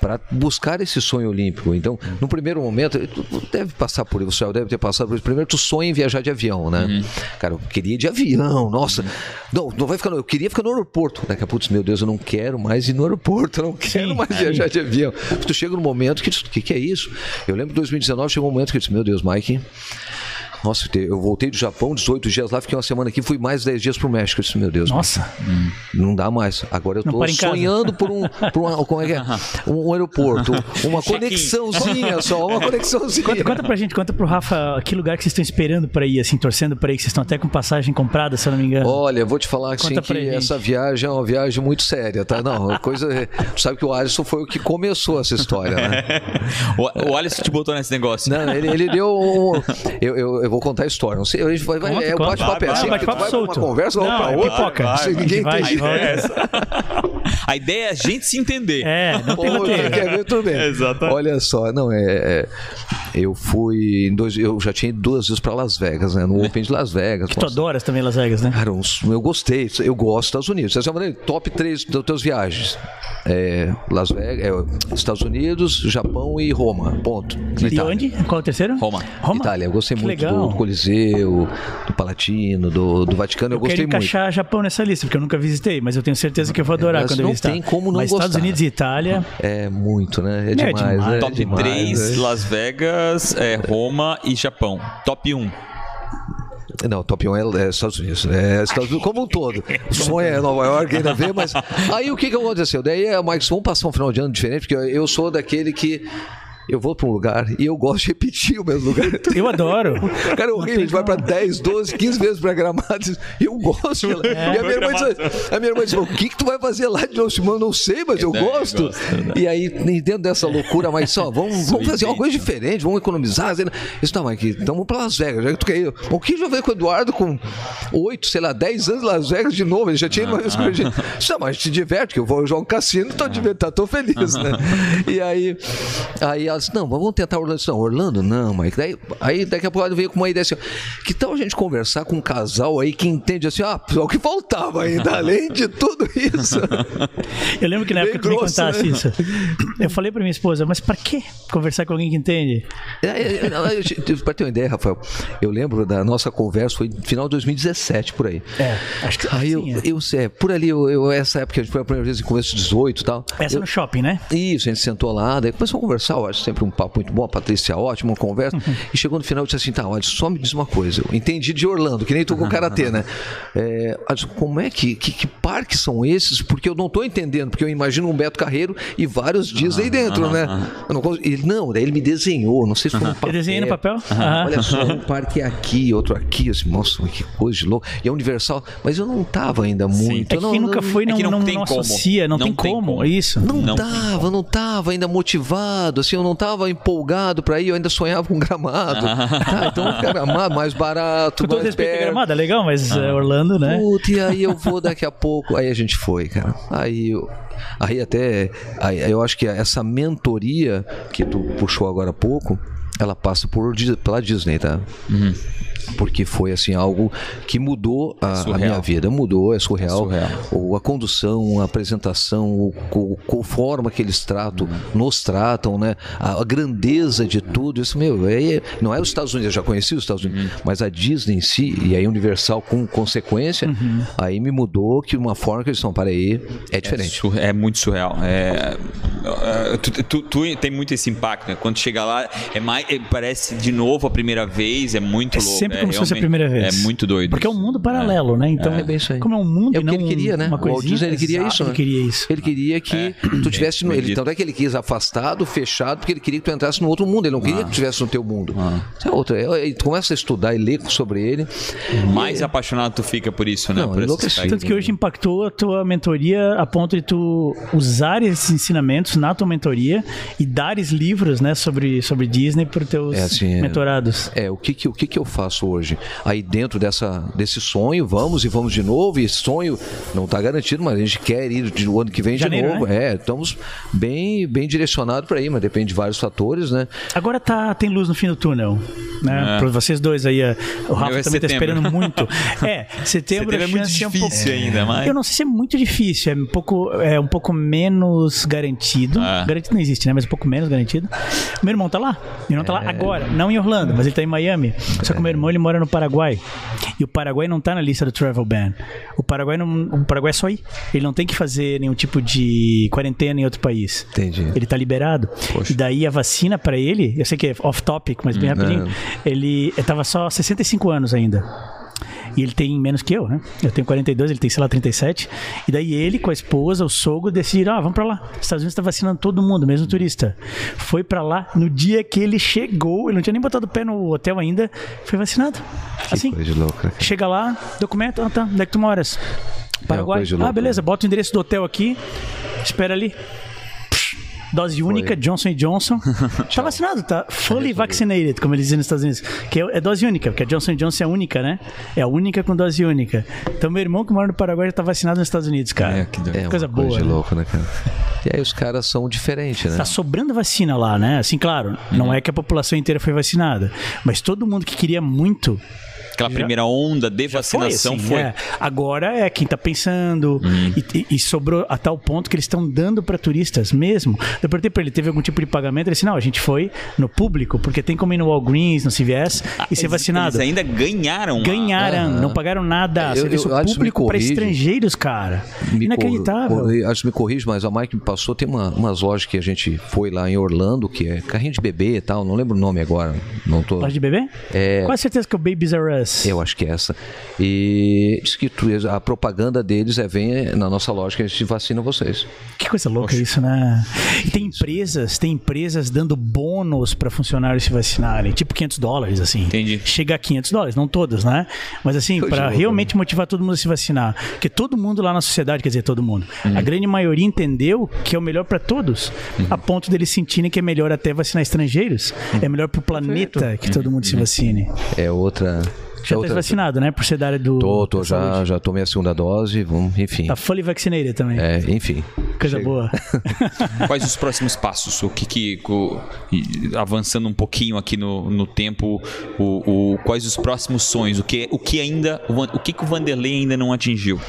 para buscar esse sonho olímpico. Então, no primeiro momento, tu deve passar por isso, o deve ter passado por isso. Primeiro, tu sonha em viajar de avião, né? Uhum. Cara, eu queria ir de avião, nossa. Não, não vai ficar, no, eu queria ficar no aeroporto. Daqui a pouco, meu Deus, eu não quero mais ir no aeroporto, eu não quero Sim, mais viajar de avião. Tu chega no momento que, o que, que é isso? Eu lembro de 2019, chegou um momento que eu disse, meu Deus, Mike, nossa, eu voltei do Japão, 18 dias lá, fiquei uma semana aqui, fui mais 10 dias pro México. Eu disse, meu Deus. Nossa. Hum, não dá mais. Agora eu tô sonhando por um, por uma, como é que é? Um aeroporto, uma conexãozinha só, uma conexãozinha. Conta, conta pra gente, conta pro Rafa que lugar que vocês estão esperando para ir, assim, torcendo para ir, que vocês estão até com passagem comprada, se eu não me engano. Olha, vou te falar assim, que essa viagem é uma viagem muito séria, tá? Não, coisa. Tu sabe que o Alisson foi o que começou essa história, né? o, o Alisson te botou nesse negócio. Não, ele, ele deu. Um, eu, eu, eu vou contar a história. Não sei, a gente vai, vai conta, é, o bate-papo é assim, vai, vai, vai solto. uma conversa, pra é outra. Pipoca. Vai, ninguém vai, tem vai, A ideia é a gente se entender. É, não tem Pô, quer ver, tudo bem. Exatamente. Olha só, não, é, é eu fui em dois, eu já tinha ido duas vezes para Las Vegas, né? No Open de Las Vegas. Que tu adoras também Las Vegas, né? Cara, eu gostei, eu gosto dos Estados Unidos. Essa é top 3 das tuas viagens. É, Las Vegas, é, Estados Unidos, Japão e Roma. Ponto. E Itália. onde? Qual é o terceiro? Roma. Roma? Itália. Eu gostei que muito legal. do Coliseu, do Palatino, do, do Vaticano. Eu, eu gostei muito. Encaixar Japão nessa lista, porque eu nunca visitei, mas eu tenho certeza que eu vou adorar mas quando eu tem como não mas gostar. Estados Unidos e Itália... É muito, né? É, é demais. demais. É Top demais, 3, é. Las Vegas, é, Roma e Japão. Top 1. Não, top 1 é, é Estados Unidos. É Estados Unidos como um todo. O sonho é Nova York, ainda vê, mas. Aí o que, que aconteceu? Daí, é, Mike, vamos passar um final de ano diferente, porque eu sou daquele que eu vou para um lugar e eu gosto de repetir o mesmo lugar. Eu adoro. Cara, é horrível. A gente vai para 10, 12, 15 vezes para Gramados e eu gosto. É. E a minha, irmã disse, a minha irmã disse: O que, que tu vai fazer lá de novo? Eu não sei, mas eu, eu gosto. gosto e aí, dentro dessa loucura, mas só, vamos, vamos fazer uma coisa diferente, vamos economizar. Isso não, Mike, então vamos para Las Vegas. Já que tu quer ir. O que já veio com o Eduardo com 8, sei lá, 10 anos em Las Vegas de novo? Ele já tinha uma vez com a gente. Isso, mas a gente diverte, que eu vou jogar um cassino, tô, divertido, tô feliz, né? E aí, aí disse: Não, vamos tentar Orlando. Não, Orlando não, Mike. Daí, aí daqui a pouco ela veio com uma ideia assim: que tal a gente conversar com um casal aí que entende assim, ah, o que faltava ainda, além de tudo isso? eu lembro que na época que tu me contasse né? isso, eu falei pra minha esposa, mas pra que conversar com alguém que entende? É, é, pra ter uma ideia, Rafael, eu lembro da nossa conversa, foi no final de 2017, por aí. É, acho que aí eu, é. eu, é, por ali, eu, eu, essa época, a gente foi a primeira vez em começo de 18 e tal. Essa eu, no shopping, né? Isso, a gente sentou lá, daí começou a conversar, eu acho sempre um papo muito bom, a Patrícia ótima, uma conversa. Uhum. E chegou no final e disse assim: tá, olha, só me diz uma coisa. Eu entendi de Orlando, que nem tu com karatê, né? É, como é que, que, que, parques são esses? Porque eu não estou entendendo, porque eu imagino um Beto Carreiro e vários dias aí dentro, né? Eu não, ele, não, daí ele me desenhou, não sei se foi um papel. Ele desenhei no papel? Olha só, um parque é aqui, outro aqui, assim, nossa, que coisa de louco. E é Universal, mas eu não tava ainda muito. É que não, quem nunca foi não, é não, não, tem não associa, não, não tem, tem como, como, é isso. Não, não tava, não tava ainda motivado, assim, eu não tava empolgado para ir, eu ainda sonhava com gramado. ah, então gramado mais barato, com mais perto. gramado, é legal, mas ah. Orlando, né? Putz, e aí eu vou daqui a pouco. Aí a gente foi, cara. Aí eu, aí até aí eu acho que essa mentoria que tu puxou agora há pouco, ela passa por pela Disney, tá? Uhum porque foi assim algo que mudou a, a minha vida, mudou, é surreal. É surreal. O, a condução, a apresentação, o, o, a forma que eles tratam, uhum. nos tratam, né? A, a, grandeza de tudo, isso meu, é, não é os Estados Unidos, eu já conheci os Estados Unidos, uhum. mas a Disney em si e a Universal com consequência, uhum. aí me mudou que uma forma que eles estão para aí é diferente. É, é muito surreal. É, é, tu, tu, tu, tem muito esse impacto, né? Quando chega lá, é mais, é, parece de novo a primeira vez, é muito é louco. Sempre como é, se fosse a primeira vez. É muito doido. Porque é um mundo paralelo, né? Então, é, bem isso aí. como é um mundo é o que ele queria, né? Uma o Walt Disney, ele queria isso, né? Ele queria isso. Ele queria que é. tu tivesse no ele, tanto é que ele quis afastado, fechado, porque ele queria que tu entrasse no outro mundo, ele não queria ah. que tu estivesse no teu mundo. Ah. Isso é outra, é, tu começa a estudar e ler sobre ele. Mais e, apaixonado tu fica por isso, né? Não, por Tanto que hoje impactou a tua mentoria a ponto de tu usar esses ensinamentos na tua mentoria e dares livros, né, sobre sobre Disney para os teus é assim, mentorados? É, o que que, o que que eu faço hoje? Aí dentro dessa, desse sonho, vamos e vamos de novo, e esse sonho não está garantido, mas a gente quer ir de, o ano que vem Janeiro, de novo. Né? É, estamos bem, bem direcionados para ir, mas depende de vários fatores, né? Agora tá, tem luz no fim do túnel, né? É. Para vocês dois aí, o Rafa é também está esperando muito. É, setembro, setembro é muito difícil um pouco, ainda, mas... Eu não sei se é muito difícil, é um pouco, é um pouco menos garantido. Ah. Garantido não existe, né? Mas um pouco menos garantido. Meu irmão tá lá. Meu irmão tá lá é. agora, não em Orlando, mas ele tá em Miami. Só que o meu irmão ele mora no Paraguai. E o Paraguai não tá na lista do travel ban. O Paraguai não, o Paraguai é só ir. Ele não tem que fazer nenhum tipo de quarentena em outro país. Entendi. Ele tá liberado. Poxa. E daí a vacina para ele, eu sei que é off topic, mas bem hum, rapidinho, não. Ele tava só 65 anos ainda. E ele tem menos que eu, né? Eu tenho 42, ele tem, sei lá, 37. E daí ele, com a esposa, o sogro, decidiram: ah, vamos pra lá. Os Estados Unidos tá vacinando todo mundo, mesmo turista. Foi pra lá, no dia que ele chegou, ele não tinha nem botado o pé no hotel ainda, foi vacinado. Que assim. Coisa louca. Chega lá, documento, ah tá, onde é que tu moras? Paraguai. É ah, beleza, bota o endereço do hotel aqui, espera ali. Dose única, Foi. Johnson Johnson. tá vacinado, tá? Fully vaccinated, como eles dizem nos Estados Unidos. Que é, é, dose única, porque a Johnson Johnson é única, né? É a única com dose única. Então, meu irmão que mora no Paraguai já tá vacinado nos Estados Unidos, cara. É, que é coisa boa. Coisa né? louco, né, cara? E aí os caras são diferentes, né? Tá sobrando vacina lá, né? Assim, claro, uhum. não é que a população inteira foi vacinada, mas todo mundo que queria muito aquela primeira onda de vacinação foi. Assim, foi. É. Agora é quem está pensando hum. e, e, sobrou a tal ponto que eles estão dando para turistas mesmo. Eu perguntei para ele, teve algum tipo de pagamento? Ele disse, não, a gente foi no público, porque tem como ir no Walgreens, no CVS ah, e ser vacinado. Eles ainda ganharam. Ganharam, não pagaram nada. Eu, Serviço eu, público para estrangeiros, cara. Me Inacreditável. acho que me corrige, mas a Mike me passou, tem uma, umas lojas que a gente foi lá em Orlando, que é carrinho de bebê e tal, não lembro o nome agora. Não tô... Loja de bebê? É... Quase certeza que é o Babies R Us. Eu acho que é essa. E diz que a propaganda deles é vem na nossa lógica, a gente vacina vocês. Que coisa louca isso, né? E tem empresas, tem empresas dando bônus para funcionários se vacinarem, tipo 500 dólares, assim. Entendi. Chega a 500 dólares, não todos, né? Mas assim, para realmente motivar todo mundo a se vacinar. Porque todo mundo lá na sociedade, quer dizer, todo mundo, uhum. a grande maioria entendeu que é o melhor para todos, uhum. a ponto deles sentirem que é melhor até vacinar estrangeiros, uhum. é melhor para o planeta que todo mundo se uhum. vacine. É outra já tá vacinado, né? Por ser da área do. Tô, tô, já, já tomei a segunda dose, vamos, enfim. Tá fully vaccinated também. É, enfim. Coisa Chega. boa. Quais os próximos passos? O que que. O, avançando um pouquinho aqui no, no tempo, o, o, quais os próximos sonhos? O que, o que ainda. O, o que, que o Vanderlei ainda não atingiu?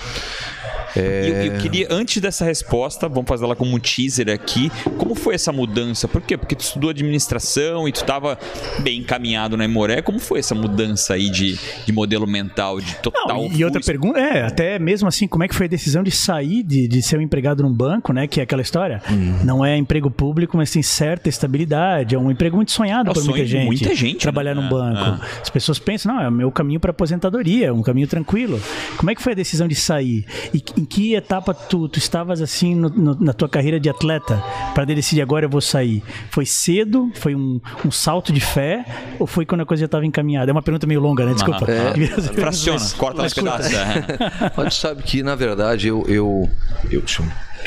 É... Eu, eu, queria, antes dessa resposta, vamos fazer ela como um teaser aqui. Como foi essa mudança? Por quê? Porque tu estudou administração e tu estava bem encaminhado na Emoré. Como foi essa mudança aí de, de modelo mental, de total. Não, e outra pergunta, é, até mesmo assim, como é que foi a decisão de sair de, de ser um empregado num banco, né? Que é aquela história. Hum. Não é emprego público, mas tem certa estabilidade. É um emprego muito sonhado é por muita gente. Muita gente. Trabalhar né? num banco. É. As pessoas pensam, não, é o meu caminho para aposentadoria, é um caminho tranquilo. Como é que foi a decisão de sair? E em que etapa tu, tu estavas assim no, no, na tua carreira de atleta para decidir agora eu vou sair? Foi cedo? Foi um, um salto de fé? Ou foi quando a coisa já estava encaminhada? É uma pergunta meio longa, né? Desculpa. É, fraciona, corta nos pedaços. É. Mas sabe que, na verdade, eu, eu, eu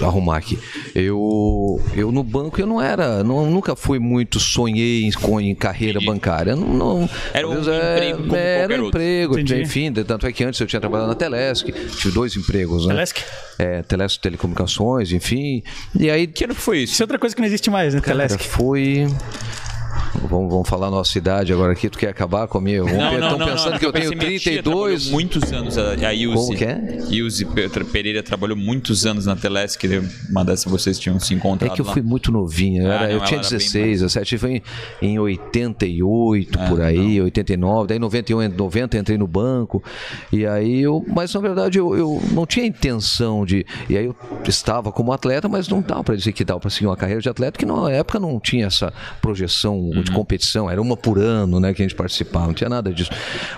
arrumar aqui. Eu, eu no banco eu não era, não, nunca fui muito sonhei em, em carreira Entendi. bancária. Não, não, era um é, emprego como era um emprego, enfim, tanto é que antes eu tinha trabalhado na Telesc, tive dois empregos, né? Telesc? É, Telesc Telecomunicações, enfim. E aí que ano foi isso? Isso é outra coisa que não existe mais, né? Cara, Telesc. Foi Vamos, vamos falar nossa idade agora aqui. Tu quer acabar comigo? Estão pensando não, que eu tenho 32. muitos anos a, a Ilse. Como que é? Ilse Pereira trabalhou muitos anos na Telesc. Uma dessas vocês tinham se encontrado. É que eu fui muito novinho. Eu, ah, era, não, eu tinha 16, 17. Foi em, em 88, ah, por aí, não. 89. Daí em 91, 90 entrei no banco. E aí eu. Mas na verdade eu, eu não tinha intenção de. E aí eu estava como atleta, mas não dava para dizer que dava para seguir uma carreira de atleta, que na época não tinha essa projeção. De competição, era uma por ano, né, que a gente participava, não tinha nada disso.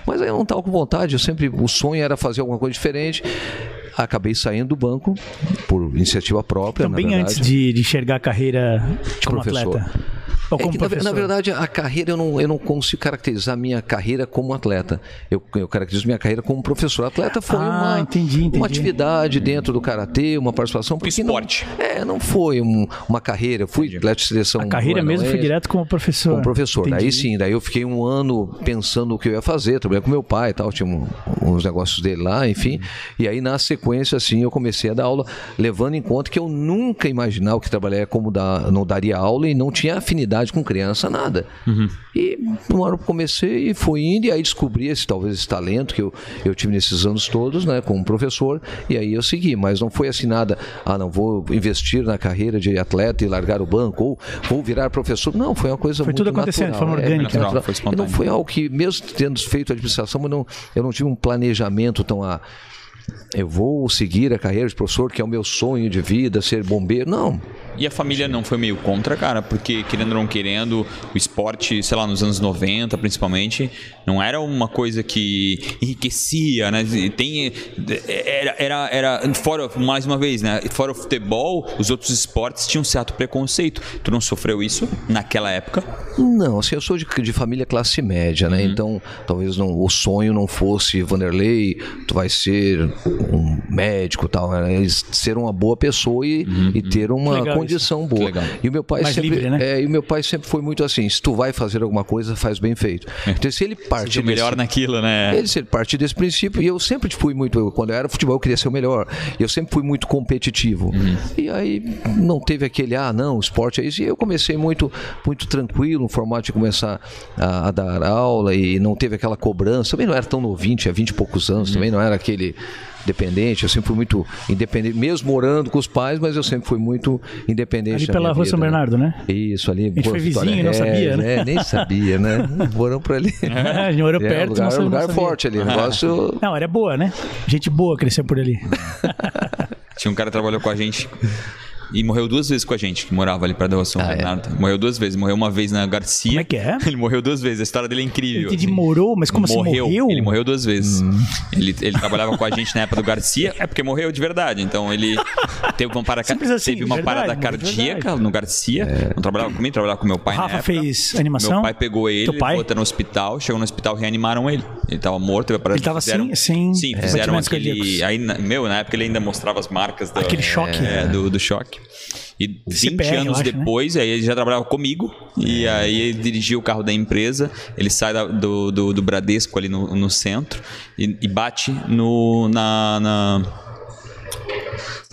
Mas aí eu não estava com vontade, eu sempre, o sonho era fazer alguma coisa diferente acabei saindo do banco por iniciativa própria. Também antes de, de, enxergar a carreira de como professor. atleta. Ou como é que, na, na, verdade, a carreira eu não, eu não consigo caracterizar a minha carreira como atleta. Eu, eu caracterizo minha carreira como professor. atleta foi ah, uma, entendi, entendi. uma atividade dentro do karatê, uma participação. Um esporte. Não, é, não foi um, uma carreira. Eu fui atleta de seleção. A carreira mesmo foi direto como professor. Como professor. Entendi. Daí sim, daí eu fiquei um ano pensando o que eu ia fazer. Trabalhei com meu pai e tal, tinha um, uns negócios dele lá, enfim. E aí na sequência, assim, eu comecei a dar aula, levando em conta que eu nunca imaginava que trabalhar como da, não daria aula e não tinha afinidade com criança, nada. Uhum. E uma hora eu comecei e fui indo, e aí descobri esse, talvez esse talento que eu, eu tive nesses anos todos, né, como professor, e aí eu segui, mas não foi assim nada, ah, não vou investir na carreira de atleta e largar o banco, ou vou virar professor. Não, foi uma coisa foi muito tudo acontecendo de forma é, orgânica. É, natural, e não foi algo que, mesmo tendo feito administração, eu não, eu não tive um planejamento tão a. Eu vou seguir a carreira de professor, que é o meu sonho de vida, ser bombeiro. Não. E a família não foi meio contra, cara? Porque, querendo ou não querendo, o esporte, sei lá, nos anos 90, principalmente, não era uma coisa que enriquecia, né? Tem, era, era, era fora, mais uma vez, né? Fora o futebol, os outros esportes tinham um certo preconceito. Tu não sofreu isso naquela época? Não, assim, eu sou de, de família classe média, né? Uhum. Então, talvez não, o sonho não fosse, Vanderlei, tu vai ser um médico tal, né? ser uma boa pessoa e, uhum. e ter uma condição boa. E o meu pai Mais sempre, livre, né? é, e o meu pai sempre foi muito assim, se tu vai fazer alguma coisa, faz bem feito. É. Então se ele parte Seja melhor desse, naquilo, né? Ele se ele parte desse princípio e eu sempre fui muito, quando eu era futebol eu queria ser o melhor. Eu sempre fui muito competitivo. Uhum. E aí não teve aquele ah, não, o esporte é isso. E eu comecei muito muito tranquilo, no formato de começar a, a dar aula e não teve aquela cobrança. Também não era tão novinho, tinha 20 e poucos anos, uhum. também não era aquele independente, eu sempre fui muito independente, mesmo morando com os pais, mas eu sempre fui muito independente. Ali pela Rua São né? Bernardo, né? Isso, ali. A gente foi vizinho, não sabia, né? É, nem sabia, né? Moramos por ali. É, a gente morou é, perto, lugar, não, lugar forte ali, negócio... Não, era boa, né? Gente boa cresceu por ali. Tinha um cara que trabalhou com a gente e morreu duas vezes com a gente, que morava ali perto da São ah, é? Bernardo. É? Morreu duas vezes. Morreu uma vez na Garcia. Como é que é? Ele morreu duas vezes. A história dele é incrível. Ele assim. morou, mas como morreu, assim morreu? Ele morreu duas vezes. Hum. Ele, ele trabalhava com a gente na época do Garcia. É porque morreu de verdade. Então ele teve uma, para... assim, teve uma verdade, parada cardíaca no Garcia. É. Não trabalhava comigo, trabalhava com meu pai. O Rafa fez animação? Meu pai pegou ele, botou no hospital. Chegou no hospital, reanimaram ele. Ele tava morto. Ele tava fizeram... assim, sim. Sim, fizeram aquele. Aí, meu, na época ele ainda mostrava as marcas. Do, Aquele choque. É, do, do choque. E 20 CPR, anos acho, né? depois, né? aí ele já trabalhava comigo. E aí ele dirigia o carro da empresa. Ele sai da, do, do, do, Bradesco ali no, no centro e, e bate no, na, na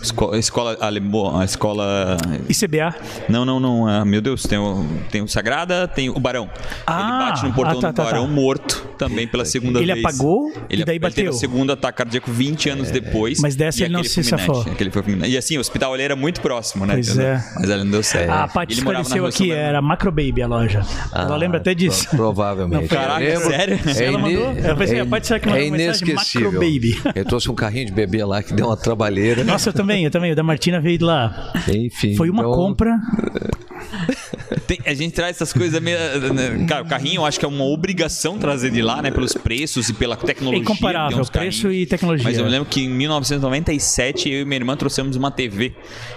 Escola, escola alemã, a escola. ICBA? Não, não, não. Ah, meu Deus, tem o, tem o Sagrada, tem o Barão. Ah, ele bate no portão ah, tá, do tá, Barão tá. morto também pela segunda ele vez. Ele apagou ele, e daí bateu. Ele teve o segundo ataque cardíaco 20 anos é, depois. Mas dessa ele não se safou. Aquele foi e assim, o hospital ele era muito próximo, né? Pois é. Mas ele não deu certo. Ah, a Paty esclareceu aqui, era Macro Baby a loja. Ah, Ela lembra até disso. Provavelmente. Não, caraca, sério? É ela mandou? Eu pensei, a Paty será que mandou é inesquecível. Macro Baby. Eu trouxe um carrinho de bebê lá que deu uma trabalheira. Nossa, eu também, eu também. O da Martina veio de lá. Enfim. Foi uma então... compra. Tem, a gente traz essas coisas meio. Né, cara, o carrinho eu acho que é uma obrigação trazer de lá, né? Pelos preços e pela tecnologia. É incomparável, preço e tecnologia. Mas eu me lembro que em 1997 eu e minha irmã trouxemos uma TV.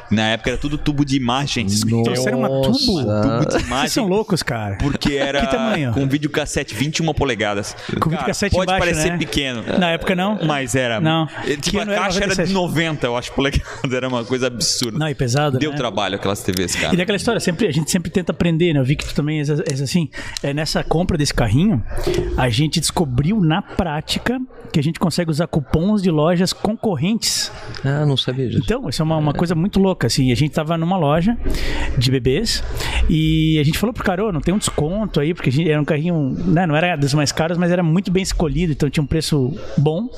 Na época era tudo tubo de imagens. Nossa. Trouxeram uma tubo? Tubo de imagem. Vocês são loucos, cara. Porque era que tamanho? com videocassete 21 polegadas. Com videocassete Pode embaixo, parecer né? pequeno. Na época não? Mas era. Não. Tipo, a caixa era, era de 90, eu acho, polegadas. Era uma coisa absurda. Não, e pesada. Deu né? trabalho aquelas TVs, cara. E daquela história, sempre, a gente sempre tenta aprender, né? Eu vi que tu também és, és assim. É, nessa compra desse carrinho, a gente descobriu na prática que a gente consegue usar cupons de lojas concorrentes. Ah, não sabia disso. Então, isso é uma, uma coisa muito louca, assim. A gente tava numa loja de bebês e a gente falou pro cara, oh, não tem um desconto aí, porque gente, era um carrinho, né, não era dos mais caros, mas era muito bem escolhido, então tinha um preço bom,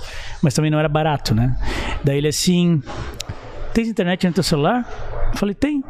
mas também não era barato, né? Daí ele assim, tem internet no teu celular? Eu falei, tem.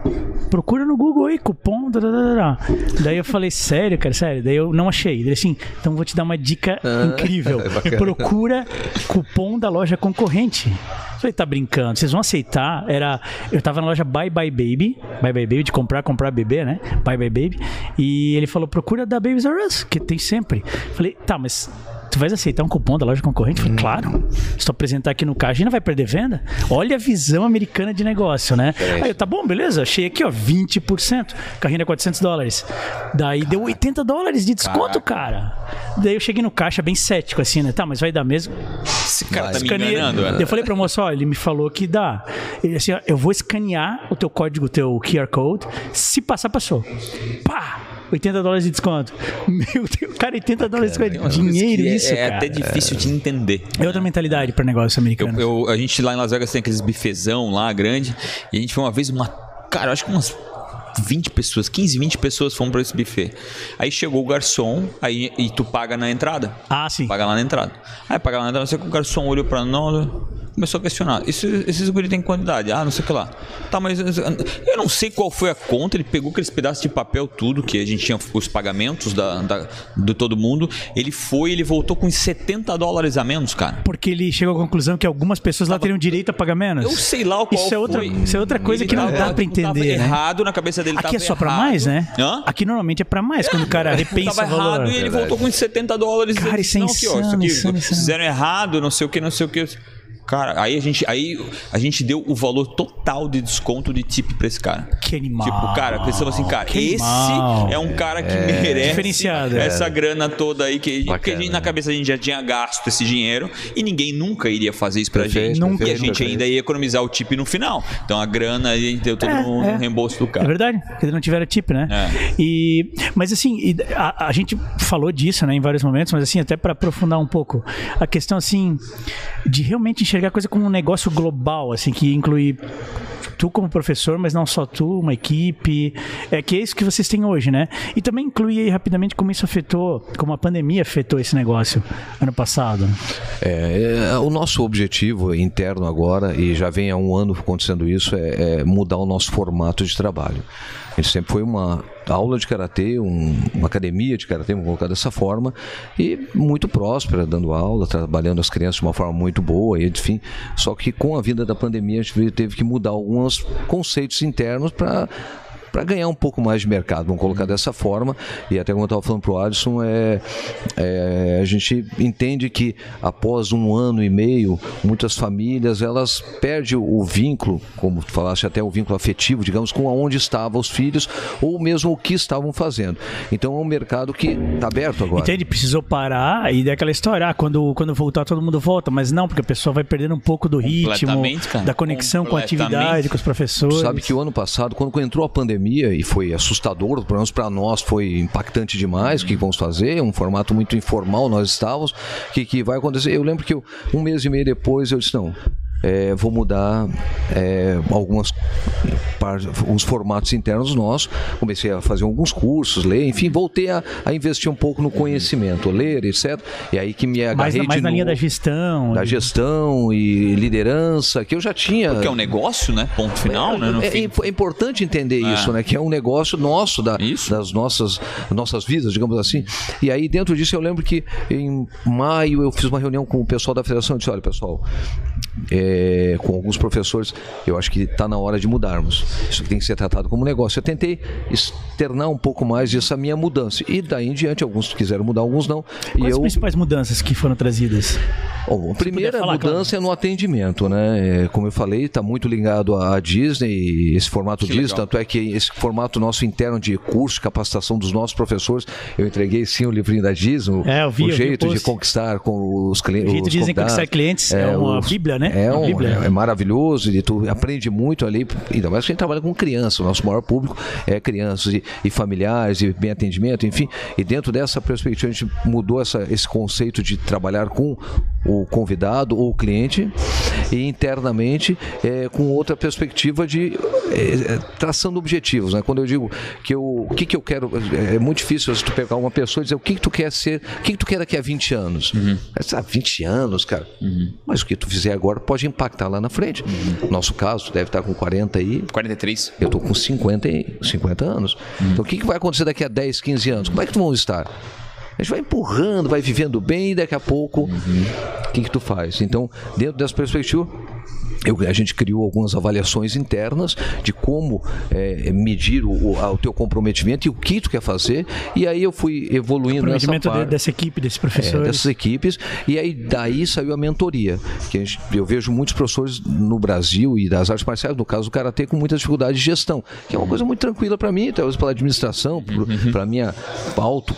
Procura no Google aí, cupom. Da, da, da, Daí eu falei, sério, cara, sério. Daí eu não achei. Ele assim, então vou te dar uma dica ah, incrível. É Procura cupom da loja concorrente. Eu falei, tá brincando, vocês vão aceitar? Era. Eu tava na loja Bye Bye Baby. Bye Bye Baby, de comprar, comprar bebê, né? Bye Bye Baby. E ele falou, procura da Babies R Us, que tem sempre. Eu falei, tá, mas tu vais aceitar um cupom da loja concorrente? Eu falei, claro. Se tu apresentar aqui no caixa, a gente não vai perder venda? Olha a visão americana de negócio, né? É Aí eu, tá bom, beleza, achei aqui, ó, 20%. Carrinho é 400 dólares. Daí deu 80 dólares de desconto, Caraca. cara. Daí eu cheguei no caixa bem cético, assim, né? Tá, mas vai dar mesmo? Esse cara vai. tá me enganando, né? Eu falei pra moça, ó, ele me falou que dá. Ele assim, ó, eu vou escanear o teu código, o teu QR Code. Se passar, passou. Pá! 80 dólares de desconto. Meu Deus, cara, 80 dólares de desconto. Dinheiro é, isso, é cara. até difícil de entender. É outra mentalidade para negócio americano. Eu, eu, a gente lá em Las Vegas tem aqueles bifezão lá, grande, e a gente foi uma vez uma... Cara, acho que umas 20 pessoas, 15, 20 pessoas foram para esse buffet. Aí chegou o garçom, aí e tu paga na entrada. Ah, sim. Paga lá na entrada. Aí paga lá na entrada, sei que o garçom olhou para nós, começou a questionar. Esse, esses guri tem quantidade? Ah, não sei o que lá. Tá, mas eu não sei qual foi a conta. Ele pegou aqueles pedaços de papel, tudo, que a gente tinha os pagamentos da, da, de todo mundo. Ele foi ele voltou com 70 dólares a menos, cara. Porque ele chegou à conclusão que algumas pessoas lá teriam direito a pagar menos. Eu sei lá o qual isso é outra, foi. Isso é outra coisa ele que não dá pra entender. Né? errado na cabeça dele. Aqui é só pra mais, né? Hã? Aqui normalmente é pra mais, quando o cara repensa tava o valor. errado e ele voltou com 70 dólares. Cara, isso é insano, aqui, ó, isso aqui, insano, fizeram errado, não sei o que, não sei o que. Cara, aí a gente, aí a gente deu o valor total de desconto de tip pra esse cara. Que animal. Tipo, cara, pensamos assim, cara, que esse animal. é um cara que é, merece diferenciado, essa é. grana toda aí que, que a gente, na cabeça a gente já tinha gasto esse dinheiro e ninguém nunca iria fazer isso pra perfeito, gente. Nunca. E a gente ainda ia economizar o tip no final. Então a grana a gente deu todo é, no, é. reembolso do cara. É verdade, porque eles não tiveram tip, né? É. E, mas assim, a, a gente falou disso né, em vários momentos, mas assim, até para aprofundar um pouco, a questão assim de realmente enxergar a coisa como um negócio global, assim, que inclui tu como professor, mas não só tu, uma equipe, é que é isso que vocês têm hoje, né? E também inclui aí rapidamente como isso afetou, como a pandemia afetou esse negócio ano passado. É, é o nosso objetivo interno agora, e já vem há um ano acontecendo isso, é, é mudar o nosso formato de trabalho. A gente sempre foi uma aula de karatê, um, uma academia de karatê, vamos colocar dessa forma, e muito próspera, dando aula, trabalhando as crianças de uma forma muito boa, e enfim. Só que com a vinda da pandemia a gente teve que mudar alguns conceitos internos para para ganhar um pouco mais de mercado, vamos colocar dessa forma. E até como eu estava falando para o Alisson, é, é, a gente entende que após um ano e meio, muitas famílias elas perdem o vínculo, como tu falaste até o vínculo afetivo, digamos, com aonde estavam os filhos ou mesmo o que estavam fazendo. Então é um mercado que está aberto agora. Entende? Precisou parar e daquela história, ah, quando, quando voltar todo mundo volta, mas não, porque a pessoa vai perdendo um pouco do ritmo, da conexão com a atividade, com os professores. Tu sabe que o ano passado, quando entrou a pandemia, pandemia e foi assustador, pelo menos para nós foi impactante demais. O que vamos fazer? Um formato muito informal nós estávamos. O que, que vai acontecer? Eu lembro que eu, um mês e meio depois eu disse: não, é, vou mudar é, algumas uns formatos internos nossos. Comecei a fazer alguns cursos, ler, enfim, voltei a, a investir um pouco no conhecimento, ler, etc. E aí que me agarrei mais, mais na linha da gestão, da gestão e liderança que eu já tinha. Porque é um negócio, né? Ponto final, é, né? É, é, importante entender é. isso, né? Que é um negócio nosso da, das nossas nossas vidas, digamos assim. E aí dentro disso eu lembro que em maio eu fiz uma reunião com o pessoal da federação e disse, olha pessoal, é, com alguns professores, eu acho que está na hora de mudarmos. Isso tem que ser tratado como negócio. Eu tentei externar um pouco mais dessa minha mudança. E daí em diante, alguns quiseram mudar, alguns não. Quais e as eu... principais mudanças que foram trazidas? Bom, a primeira falar, mudança claro. é no atendimento, né? É, como eu falei, está muito ligado à Disney, esse formato que Disney, legal. tanto é que esse formato nosso interno de curso, capacitação dos nossos professores, eu entreguei sim o livrinho da Disney, é, vi, o jeito de conquistar com os clientes. O jeito de conquistar clientes é, é uma os, bíblia, né? É, é, é, maravilhoso e tu aprende muito ali, ainda mais que a gente trabalha com criança, o nosso maior público é crianças e, e familiares e bem atendimento, enfim, e dentro dessa perspectiva a gente mudou essa, esse conceito de trabalhar com o convidado ou o cliente e internamente é, com outra perspectiva de é, é, traçando objetivos. Né? Quando eu digo que eu, o que, que eu quero, é, é muito difícil você pegar uma pessoa e dizer o que, que tu quer ser, o que, que tu quer daqui a 20 anos. Uhum. Ah, 20 anos, cara. Uhum. Mas o que tu fizer agora pode impactar lá na frente. Uhum. Nosso caso, tu deve estar com 40 aí. 43. Eu estou com 50, e, 50 anos. Uhum. Então o que, que vai acontecer daqui a 10, 15 anos? Como é que tu vão estar? A gente vai empurrando, vai vivendo bem e daqui a pouco, o uhum. que, que tu faz? Então, dentro dessa perspectiva, eu, a gente criou algumas avaliações internas de como é, medir o, o, o, teu comprometimento e o que tu quer fazer. E aí eu fui evoluindo nessa parte. dessa equipe, desses professores. É, dessas equipes. E aí daí saiu a mentoria. Que gente, eu vejo muitos professores no Brasil e das artes marciais, no caso do Karatê, com muita dificuldade de gestão. Que é uma coisa muito tranquila para mim, talvez pela administração, uhum. para minha auto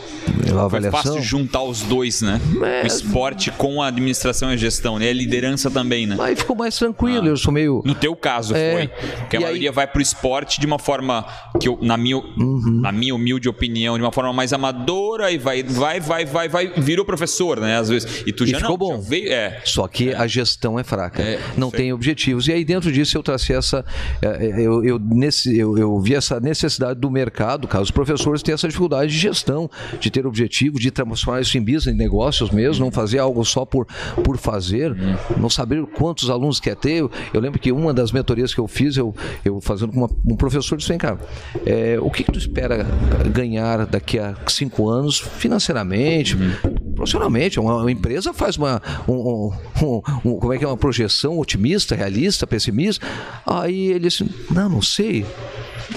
avaliação. Foi fácil juntar os dois, né? É... O esporte com a administração e a gestão, né? A liderança também, né? Aí ficou mais tranquilo tranquilo, ah. eu sou meio. No teu caso é, foi. Porque a aí... maioria vai pro esporte de uma forma que, eu, na, minha, uhum. na minha humilde opinião, de uma forma mais amadora e vai, vai, vai, vai, vai, virou professor, né? Às vezes. E tu já e ficou não, bom. Veio, é. Só que é. a gestão é fraca. É, não sei. tem objetivos. E aí dentro disso eu tracei essa. É, é, eu, eu, nesse, eu, eu vi essa necessidade do mercado, caso os professores tenham essa dificuldade de gestão, de ter objetivo, de transformar isso em business, em negócios mesmo, não fazer algo só por, por fazer, uhum. não saber quantos alunos quer ter, eu, eu lembro que uma das mentorias que eu fiz, eu, eu fazendo com uma, um professor, disse: vem cá, é, o que, que tu espera ganhar daqui a cinco anos financeiramente? Uhum. Profissionalmente, uma, uma, empresa faz uma, um, um, um, como é que é uma projeção otimista, realista, pessimista. Aí ele disse: Não, não sei.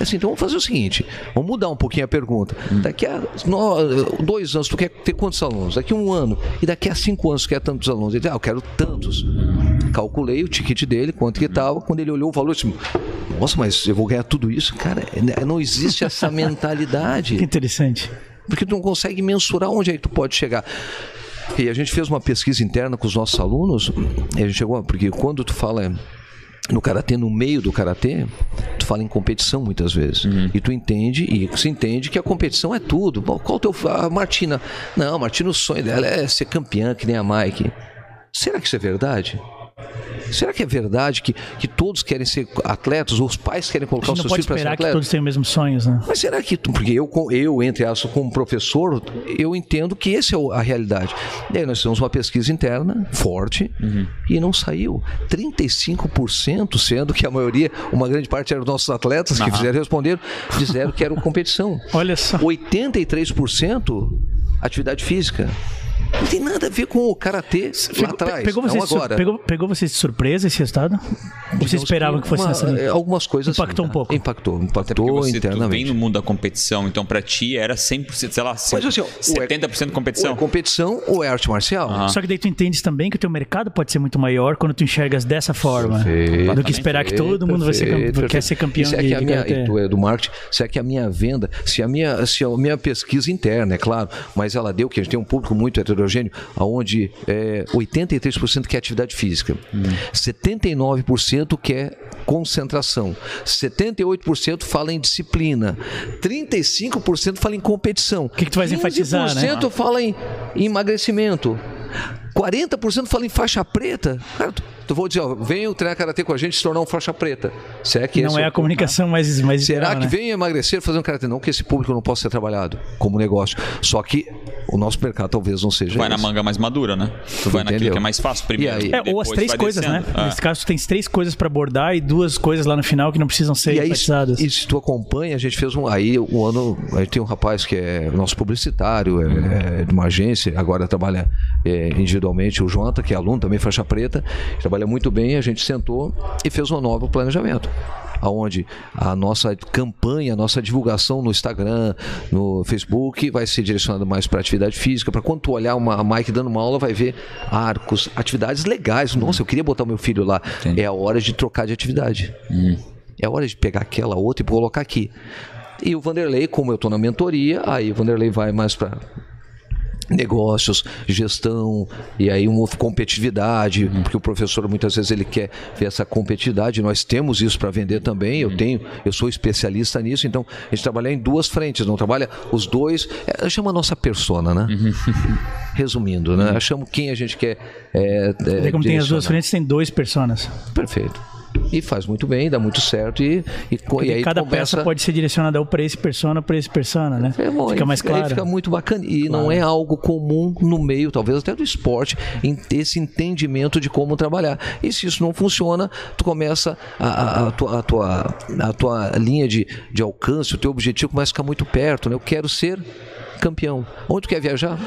Assim, então vamos fazer o seguinte: vamos mudar um pouquinho a pergunta. Daqui a dois anos, tu quer ter quantos alunos? Daqui a um ano. E daqui a cinco anos, tu quer tantos alunos? Ele disse, ah, eu quero tantos. Calculei o ticket dele, quanto que estava. Quando ele olhou o valor, disse, nossa, mas eu vou ganhar tudo isso? Cara, é, não existe essa mentalidade. Que interessante. Porque tu não consegue mensurar onde é que tu pode chegar. E a gente fez uma pesquisa interna com os nossos alunos, e a gente chegou, porque quando tu fala no karatê, no meio do karatê, tu fala em competição muitas vezes. Uhum. E tu entende, e se entende que a competição é tudo. Bom, qual o teu. A Martina. Não, a Martina, o sonho dela é ser campeã, que nem a Mike. Será que isso é verdade? Será que é verdade que, que todos querem ser atletas, ou os pais querem colocar os seus filhos para ser atletas? que todos têm os mesmos sonhos, né? Mas será que, porque eu, eu entre aspas, como professor, eu entendo que essa é a realidade. E aí nós temos uma pesquisa interna forte uhum. e não saiu. 35%, sendo que a maioria, uma grande parte eram nossos atletas que uhum. fizeram responder, disseram que era competição. Olha só. 83% atividade física. Não tem nada a ver com o karatê lá atrás. Pegou você, agora. Pegou, pegou você de surpresa esse resultado? Ou você esperava que fosse uma, nessa linha? Algumas coisas Impactou sim, um pouco. Impactou, impactou você, internamente. Tu vem no mundo da competição, então para ti era 100%, sei lá, Mas, assim, 70% competição. Ou é competição ou é arte marcial. Uhum. Só que daí tu entendes também que o teu mercado pode ser muito maior quando tu enxergas dessa forma. Perfeito, do que esperar que todo mundo perfeito, vai ser, quer ser campeão se é que a minha, e tu é do marketing, se é que a minha venda, se a minha, se a minha pesquisa interna, é claro, mas ela deu que a gente tem um público muito heterogêneo, aonde é, 83% quer atividade física, hum. 79% quer concentração, 78% fala em disciplina, 35% fala em competição. O que, que tu vais enfatizar, né? 15% fala em emagrecimento. 40% fala em faixa preta. Cara, tu vou dizer, ó, venham treinar karatê com a gente se tornar um faixa preta. Será que não é, é a comunicação mais, mais Será que né? vem emagrecer fazer um karatê? Não que esse público não possa ser trabalhado como negócio. Só que o nosso mercado talvez não seja. Tu vai esse. na manga mais madura, né? Tu, vai naquilo que é mais fácil primeiro. Aí, é, ou as três coisas, né? descendo. né? Nesse caso, tu tens três coisas para abordar e duas coisas lá no final que não precisam ser e aí, enfatizadas. E se tu acompanha, a gente fez um. Aí, um ano, a gente tem um rapaz que é nosso publicitário, é, é de uma agência, agora trabalha é, individualmente, o Jonathan, que é aluno também, faixa preta, trabalha muito bem. A gente sentou e fez um novo planejamento aonde a nossa campanha, a nossa divulgação no Instagram, no Facebook vai ser direcionada mais para atividade física, para quando tu olhar uma Mike dando uma aula, vai ver arcos, atividades legais. Nossa, eu queria botar meu filho lá. Entendi. É a hora de trocar de atividade. Hum. É a hora de pegar aquela outra e colocar aqui. E o Vanderlei, como eu estou na mentoria, aí o Vanderlei vai mais para negócios, gestão e aí uma competitividade, uhum. porque o professor muitas vezes ele quer ver essa competitividade. Nós temos isso para vender também. Eu uhum. tenho, eu sou especialista nisso. Então a gente trabalha em duas frentes, não trabalha os dois. É, chama a nossa persona, né? Uhum. Resumindo, né? Chamo quem a gente quer. É, é, como tem as duas frentes, tem dois personas. Perfeito e faz muito bem, dá muito certo e, e, e aí cada começa... peça pode ser direcionada para esse persona, para esse persona, né? É bom, fica mais claro. fica muito bacana e claro. não é algo comum no meio, talvez até do esporte, esse entendimento de como trabalhar. E se isso não funciona, tu começa a, a, a, tua, a tua, a tua linha de, de alcance, o teu objetivo começa a ficar muito perto, né? Eu quero ser campeão. Onde tu quer viajar?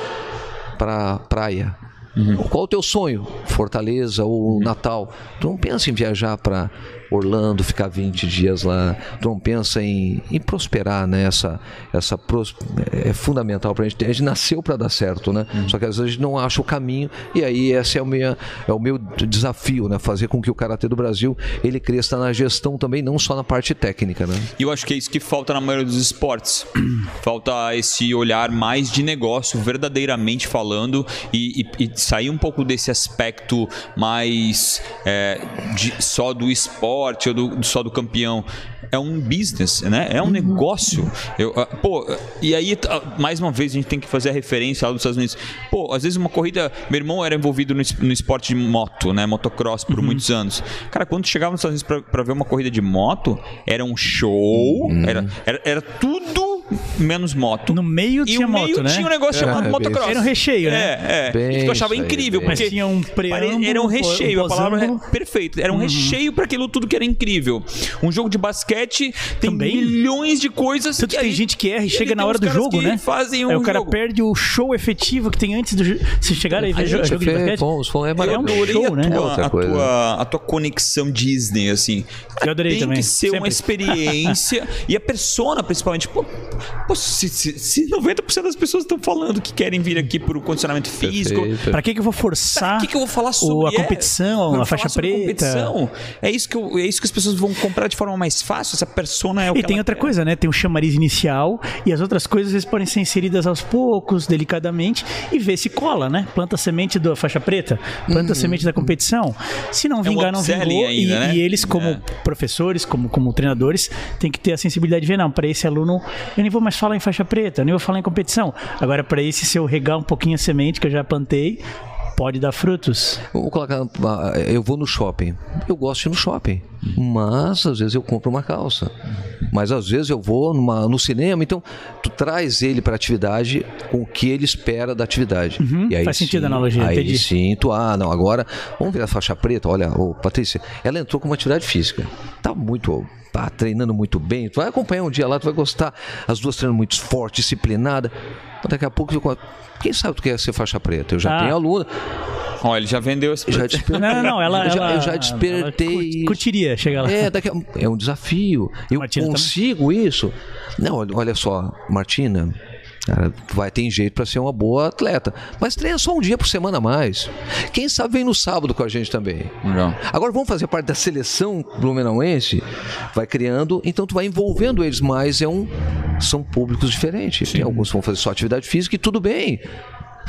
Para praia Uhum. Qual o teu sonho? Fortaleza ou Natal? Tu não pensa em viajar para Orlando, ficar 20 dias lá. Não pensa em, em prosperar, né? Essa, essa pros, é fundamental para a gente. A gente nasceu para dar certo, né? Uhum. Só que às vezes a gente não acha o caminho e aí esse é o, meu, é o meu desafio, né? Fazer com que o Karatê do Brasil ele cresça na gestão também, não só na parte técnica, né? E eu acho que é isso que falta na maioria dos esportes. falta esse olhar mais de negócio, verdadeiramente falando, e, e, e sair um pouco desse aspecto mais é, de, só do esporte ou do, só do campeão. É um business, né? É um uhum. negócio. Eu, uh, pô, e aí, uh, mais uma vez, a gente tem que fazer a referência lá dos Estados Unidos. Pô, às vezes uma corrida. Meu irmão era envolvido no, no esporte de moto, né? Motocross por uhum. muitos anos. Cara, quando chegava nos Estados Unidos pra, ver uma corrida de moto, era um show, uhum. era, era, era tudo menos moto. No meio e tinha moto, meio né? tinha um negócio é, chamado é, motocross. Era um recheio, né? É, é. Bem que eu achava incrível. Porque Mas tinha um preâmbulo, Era um recheio, um a palavra é perfeito. Era um uhum. recheio para aquilo tudo que era incrível. Um jogo de basquete tem Também? milhões de coisas. Tanto que tem gente que erra e, e chega na hora do jogo, né? Fazem um é, o cara jogo. perde o show efetivo que tem antes do se chegar aí ver jogo de basquete. Bom, é, é um show, né? A tua, a tua conexão Disney, assim. Eu adorei tem também. que ser uma experiência. e a persona, principalmente. Pô, se, se, se 90% das pessoas estão falando que querem vir aqui por um condicionamento físico. Para que, que eu vou forçar? que, que eu vou falar sobre a competição, é, a faixa preta? Competição. É isso, que eu, é isso que as pessoas vão comprar de forma mais fácil. Essa persona é o E tem outra quer. coisa, né? Tem o chamariz inicial e as outras coisas vezes podem ser inseridas aos poucos, delicadamente, e ver se cola, né? Planta a semente da faixa preta, planta a uhum. semente da competição. Se não vingar, é um não vingou. Ainda, e, né? e, eles, como é. professores, como, como treinadores, tem que ter a sensibilidade de ver, não, para esse aluno, eu nem vou mais falar em faixa preta, nem vou falar em competição. Agora, para esse, se eu regar um pouquinho a semente que eu já plantei, pode dar frutos. Vou colocar, eu vou no shopping. Eu gosto de ir no shopping, mas às vezes eu compro uma calça. Mas às vezes eu vou numa, no cinema, então tu traz ele para a atividade com o que ele espera da atividade. Uhum, aí, faz sentido a analogia. Aí entendi. sim, tu, ah, não, agora vamos ver a faixa preta. Olha, ô, Patrícia, ela entrou com uma atividade física. Tá muito tá treinando muito bem, tu vai acompanhar um dia lá, tu vai gostar. As duas treinando muito forte, disciplinada. Daqui a pouco, quem sabe tu quer ser faixa preta? Eu já ah. tenho aluna. Ó, ele já vendeu esse já despertei. Não, não, ela, eu, já, ela, eu já despertei. curtiria chegar lá. É, daqui a, é um desafio. Eu Martina consigo também? isso. Não, olha só, Martina, Cara, vai ter jeito para ser uma boa atleta. Mas treina só um dia por semana a mais. Quem sabe vem no sábado com a gente também. Legal. Agora vamos fazer parte da seleção blumenauense. Vai criando, então tu vai envolvendo eles mais. É um, são públicos diferentes. Tem alguns que vão fazer só atividade física e tudo bem.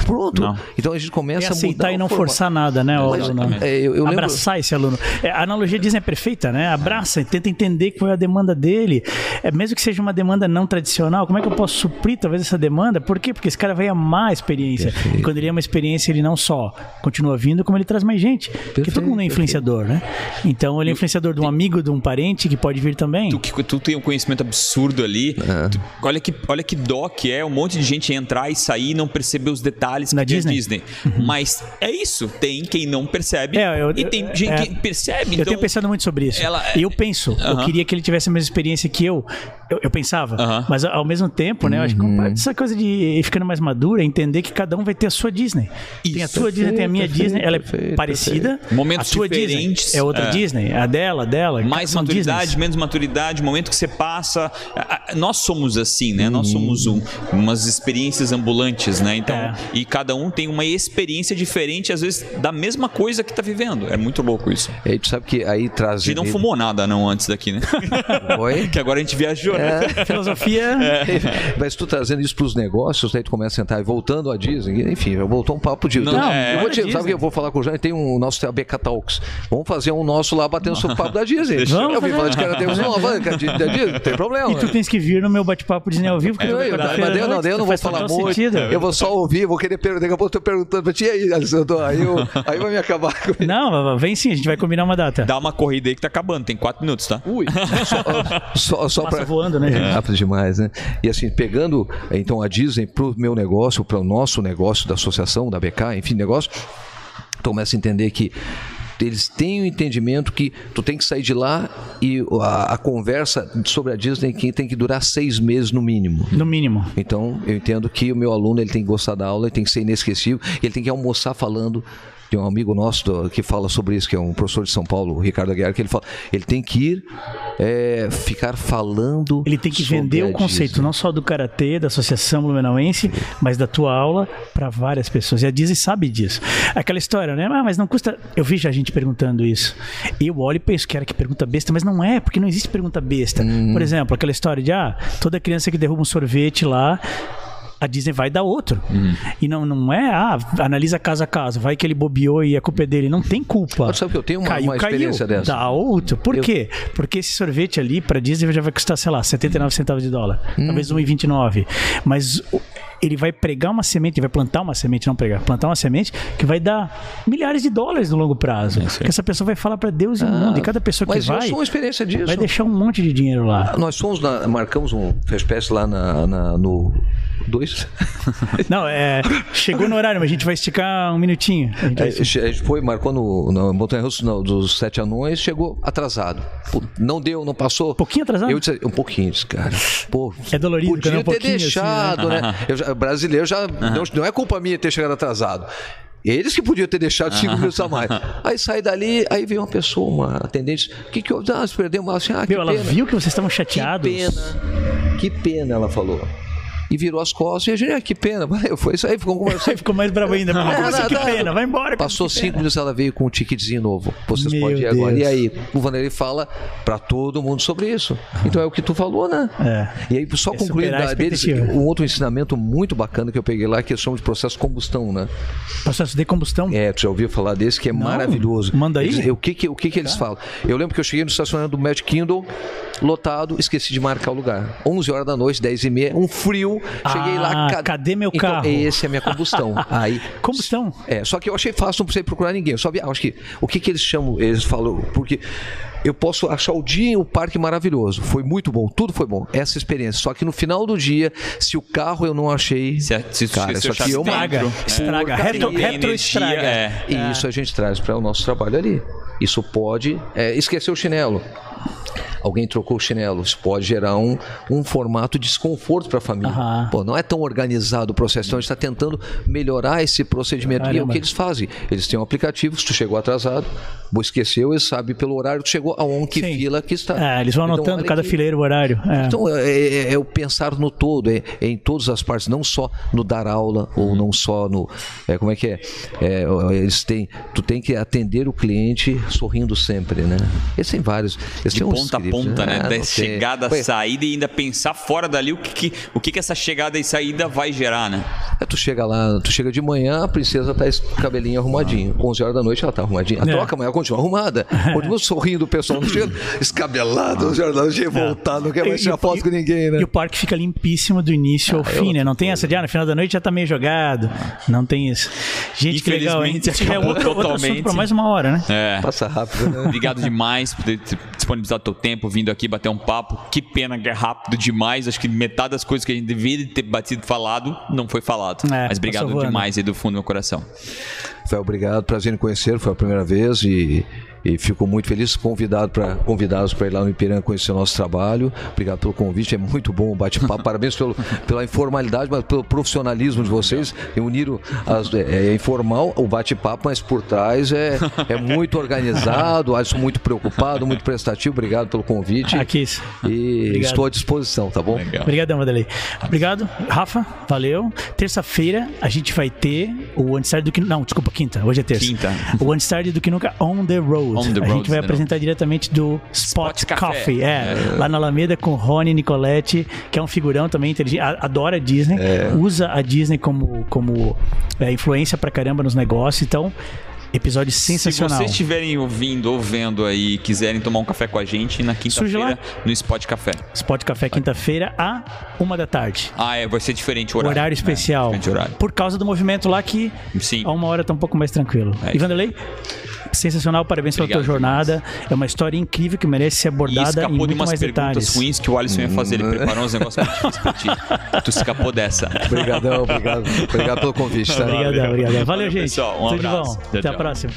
Pronto. Não. Então a gente começa é a aceitar e não forçar nada, né, Mas, aluno? É, eu, eu Abraçar lembro... esse aluno. É, a analogia Disney é perfeita, né? Abraça, tenta entender qual é a demanda dele. É, mesmo que seja uma demanda não tradicional, como é que eu posso suprir talvez essa demanda? Por quê? Porque esse cara vai amar a experiência. Perfeito. E quando ele ama a experiência, ele não só continua vindo, como ele traz mais gente. Perfeito, porque todo mundo é influenciador, perfeito. né? Então ele é influenciador de um amigo, de um parente que pode vir também. Tu, que, tu tem um conhecimento absurdo ali. É. Tu, olha, que, olha que dó que é um monte de gente entrar e sair e não perceber os detalhes Na Disney. Disney. Disney. Uhum. Mas é isso. Tem quem não percebe é, eu, e tem gente é, que percebe. Eu então, tenho pensado muito sobre isso. Ela, eu penso, eu queria que ele tivesse a mesma experiência que eu. Eu, eu pensava. Mas ao mesmo tempo, né? Eu acho que uhum. essa coisa de ir ficando mais madura, é entender que cada um vai ter a sua Disney. Isso. Tem a tua Disney, tem a minha perfeito, Disney. Ela é perfeito, parecida. Perfeito. Momentos a tua diferentes. Disney é outra é. Disney. A dela, a dela. Mais maturidade, Disneys. menos maturidade, momento que você passa. Nós somos assim, né? Nós somos um, umas experiências ambulantes, né? Então, é. E cada um tem uma experiência diferente, às vezes, da mesma coisa que tá vivendo. É muito louco isso. E aí tu sabe que aí traz. A gente não fumou nada, não, antes daqui, né? Oi? que agora a gente viajou, né? É. Filosofia. É. Mas tu trazendo isso pros negócios, aí tu começa a sentar e voltando a Disney, enfim, voltou um papo de. Não, não é, eu vou te, sabe que eu vou falar com o Jair? Tem um nosso ABK Talks. Vamos fazer um nosso lá batendo sobre o papo da Disney. Vamos eu vim falar de cara, temos uma banca de, da Disney, não tem problema. E tu tens que vir no meu bate-papo Disney ao vivo, que é, eu, eu, mas eu, não, eu não vou falar muito. Sentido. Eu vou só ouvir, vou querer perguntar. Daqui a pouco eu tô perguntando pra ti, e aí, Alessandro? Aí, eu, aí vai me acabar com Não, vem sim, a gente vai combinar uma data. Dá uma corrida aí que tá acabando, tem quatro minutos, tá? Ui, só, só, só pra... voando, né? É rápido demais, né? E assim, pegando então a Disney pro meu negócio, para o nosso negócio da associação, da BK, enfim, negócio, tu começa a entender que eles têm o entendimento que tu tem que sair de lá e a, a, conversa sobre a Disney tem que durar seis meses no mínimo. No mínimo. Então, eu entendo que o meu aluno ele tem que gostar da aula, ele tem que ser inesquecível, ele tem que almoçar falando de um amigo nosso do, que fala sobre isso, que é um professor de São Paulo, o Ricardo Aguiar, que ele fala, ele tem que ir é, ficar falando. Ele tem que vender o conceito Disney. não só do karatê, da Associação Blumenauense, mas da tua aula para várias pessoas. E a Disney sabe disso. Aquela história, né? Ah, mas não custa. Eu vi já a gente perguntando isso. E eu olho e penso que era que pergunta besta, mas não é, porque não existe pergunta besta. Hum. Por exemplo, aquela história de ah, toda criança que derruba um sorvete lá a Disney vai dar outro. E não, não é, ah, analisa caso a caso, vai que ele bobeou e a culpa é dele. Não tem culpa. Mas sabe que eu tenho uma, caiu, uma experiência caiu, dessa. Dá outro. Por eu... quê? Porque esse sorvete ali para Disney já vai custar, sei lá, 79 centavos de dólar. Hum. Talvez 1,29. Mas ele vai pregar uma semente, vai plantar uma semente, não pregar, plantar uma semente que vai dar milhares de dólares no longo prazo. É, que essa pessoa vai falar para Deus e o ah, mundo. E cada pessoa que vai. Mas uma experiência disso. Vai deixar um monte de dinheiro lá. Nós fomos, na, marcamos um Fespes lá na, na, no. Dois? Não, é. Chegou no horário, mas a gente vai esticar um minutinho. A gente, é, a gente foi, marcou no, no Montanha Russo dos Sete Anões, chegou atrasado. Não deu, não passou. Um pouquinho atrasado? Eu disse, um pouquinho, cara. Pô, é dolorido, podia um ter deixado, assim, né? né? Eu, brasileiro já. Uhum. Não, não é culpa minha ter chegado atrasado. Eles que podiam ter deixado cinco minutos a mais. Aí sai dali, aí vem uma pessoa, uma atendente. O que que eu. Ah, perdemos assim, ah, que Meu, ela viu que vocês estavam chateados. Que pena. Que pena, ela falou e virou as costas e a gente, ah, que pena. Foi isso aí, ficou conversando. ficou mais bravo ainda. Não, não, não, que pena, vai embora. Passou cinco minutos, ela veio com um ticketzinho novo. Vocês Meu podem ir agora. Deus. E aí, o Vanderlei fala para todo mundo sobre isso. Então é o que tu falou, né? É. E aí, só é concluindo da, deles, um outro ensinamento muito bacana que eu peguei lá, que é sobre processo de combustão, né? Processo de combustão? É, tu já ouviu falar desse, que é não, maravilhoso. Manda aí. Eles, o que, que, o que, que eles falam? Eu lembro que eu cheguei no estacionamento do Magic Kindle, lotado, esqueci de marcar o lugar. 11 horas da noite, 10 e meia, um frio, cheguei ah. lá, ah, cadê meu então, carro? Esse é a minha combustão. Aí, combustão? É, só que eu achei fácil, não precisei procurar ninguém. Eu só vi, acho que o que, que eles chamam, eles falam, porque eu posso achar o dia em um parque maravilhoso. Foi muito bom, tudo foi bom. Essa experiência. Só que no final do dia, se o carro eu não achei. Se, se cara, isso aqui é uma. Estraga, estraga. Retro, retro estraga. É. E isso a gente traz para o nosso trabalho ali. Isso pode. É, esquecer o chinelo alguém trocou o chinelo. Isso pode gerar um, um formato de desconforto para a família. Uhum. Pô, não é tão organizado o processo. Então a gente está tentando melhorar esse procedimento. Caramba. E é o que eles fazem. Eles têm um aplicativo, se tu chegou atrasado, ou esqueceu, eles sabem pelo horário que chegou, aonde que fila que está. É, eles vão então, anotando cada que... fileiro o horário. É. Então é, é, é, o pensar no todo, é, é, em todas as partes, não só no dar aula ou não só no. É, como é que é? é? Eles têm. Tu tem que atender o cliente sorrindo sempre, né? Eles têm vários. Eles de ponta a ponta, né? Ah, da chegada, Foi. saída e ainda pensar fora dali o que, que, o que, que essa chegada e saída vai gerar, né? É, tu chega lá, tu chega de manhã, a princesa tá cabelinho arrumadinho. 11 horas da noite ela tá arrumadinha. A é. troca amanhã continua arrumada. Continua sorrindo o pessoal, não chega escabelado, 11 horas da noite, voltado, não quer mais tirar foto com ninguém, né? E o parque fica limpíssimo do início ah, ao fim, né? Não tem essa de, ah, no final da noite já tá meio jogado. Não tem isso. Gente, que legal, hein? Tiver outro, outro assunto pra mais uma hora, né? É. Passa rápido, né? Obrigado demais por ter disponibilizado teu tempo, vindo aqui bater um papo. Que pena que é rápido demais. Acho que metade das coisas que a gente deveria ter batido falado não foi falado. É, Mas obrigado demais aí do fundo do meu coração. Foi obrigado, prazer em conhecer, foi a primeira vez e e fico muito feliz convidado para convidados para ir lá no Ipiranga conhecer o nosso trabalho. Obrigado pelo convite, é muito bom o bate-papo. Parabéns pelo, pela informalidade, mas pelo profissionalismo de vocês. Uniram as, é, é informal o bate-papo, mas por trás é, é muito organizado, acho muito preocupado, muito prestativo. Obrigado pelo convite. Aqui isso. E Obrigado. estou à disposição, tá bom? Legal. Obrigadão, Vanderlei. Obrigado, Rafa. Valeu. Terça-feira a gente vai ter o Antistar do que não, desculpa, quinta. Hoje é terça. Quinta. O Antistar do que nunca on the road. Road a gente vai apresentar diretamente do Spot, Spot Coffee, é, é, lá na Alameda com Rony Nicoletti, que é um figurão também inteligente, adora a Disney, é. usa a Disney como, como é, influência pra caramba nos negócios, então Episódio sensacional. Se vocês estiverem ouvindo ou vendo aí e quiserem tomar um café com a gente na quinta-feira no Spot Café. Spot Café quinta-feira a uma da tarde. Ah, é, vai ser diferente o horário. Horário né? especial. É, horário. Por causa do movimento lá que Sim. a uma hora tá um pouco mais tranquilo. É. E Vanderlei? Sensacional, parabéns Obrigado, pela tua jornada. É uma história incrível que merece ser abordada e em muito de umas mais perguntas detalhes. ruins que o Alisson ia fazer. Ele hum. preparou uns negócios pra ti. Tu escapou dessa. Obrigadão, obrigado. Obrigado pelo convite. Tá? Obrigadão, obrigado. Valeu, gente. Pessoal, um Tudo abraço. de bom. Até a próxima.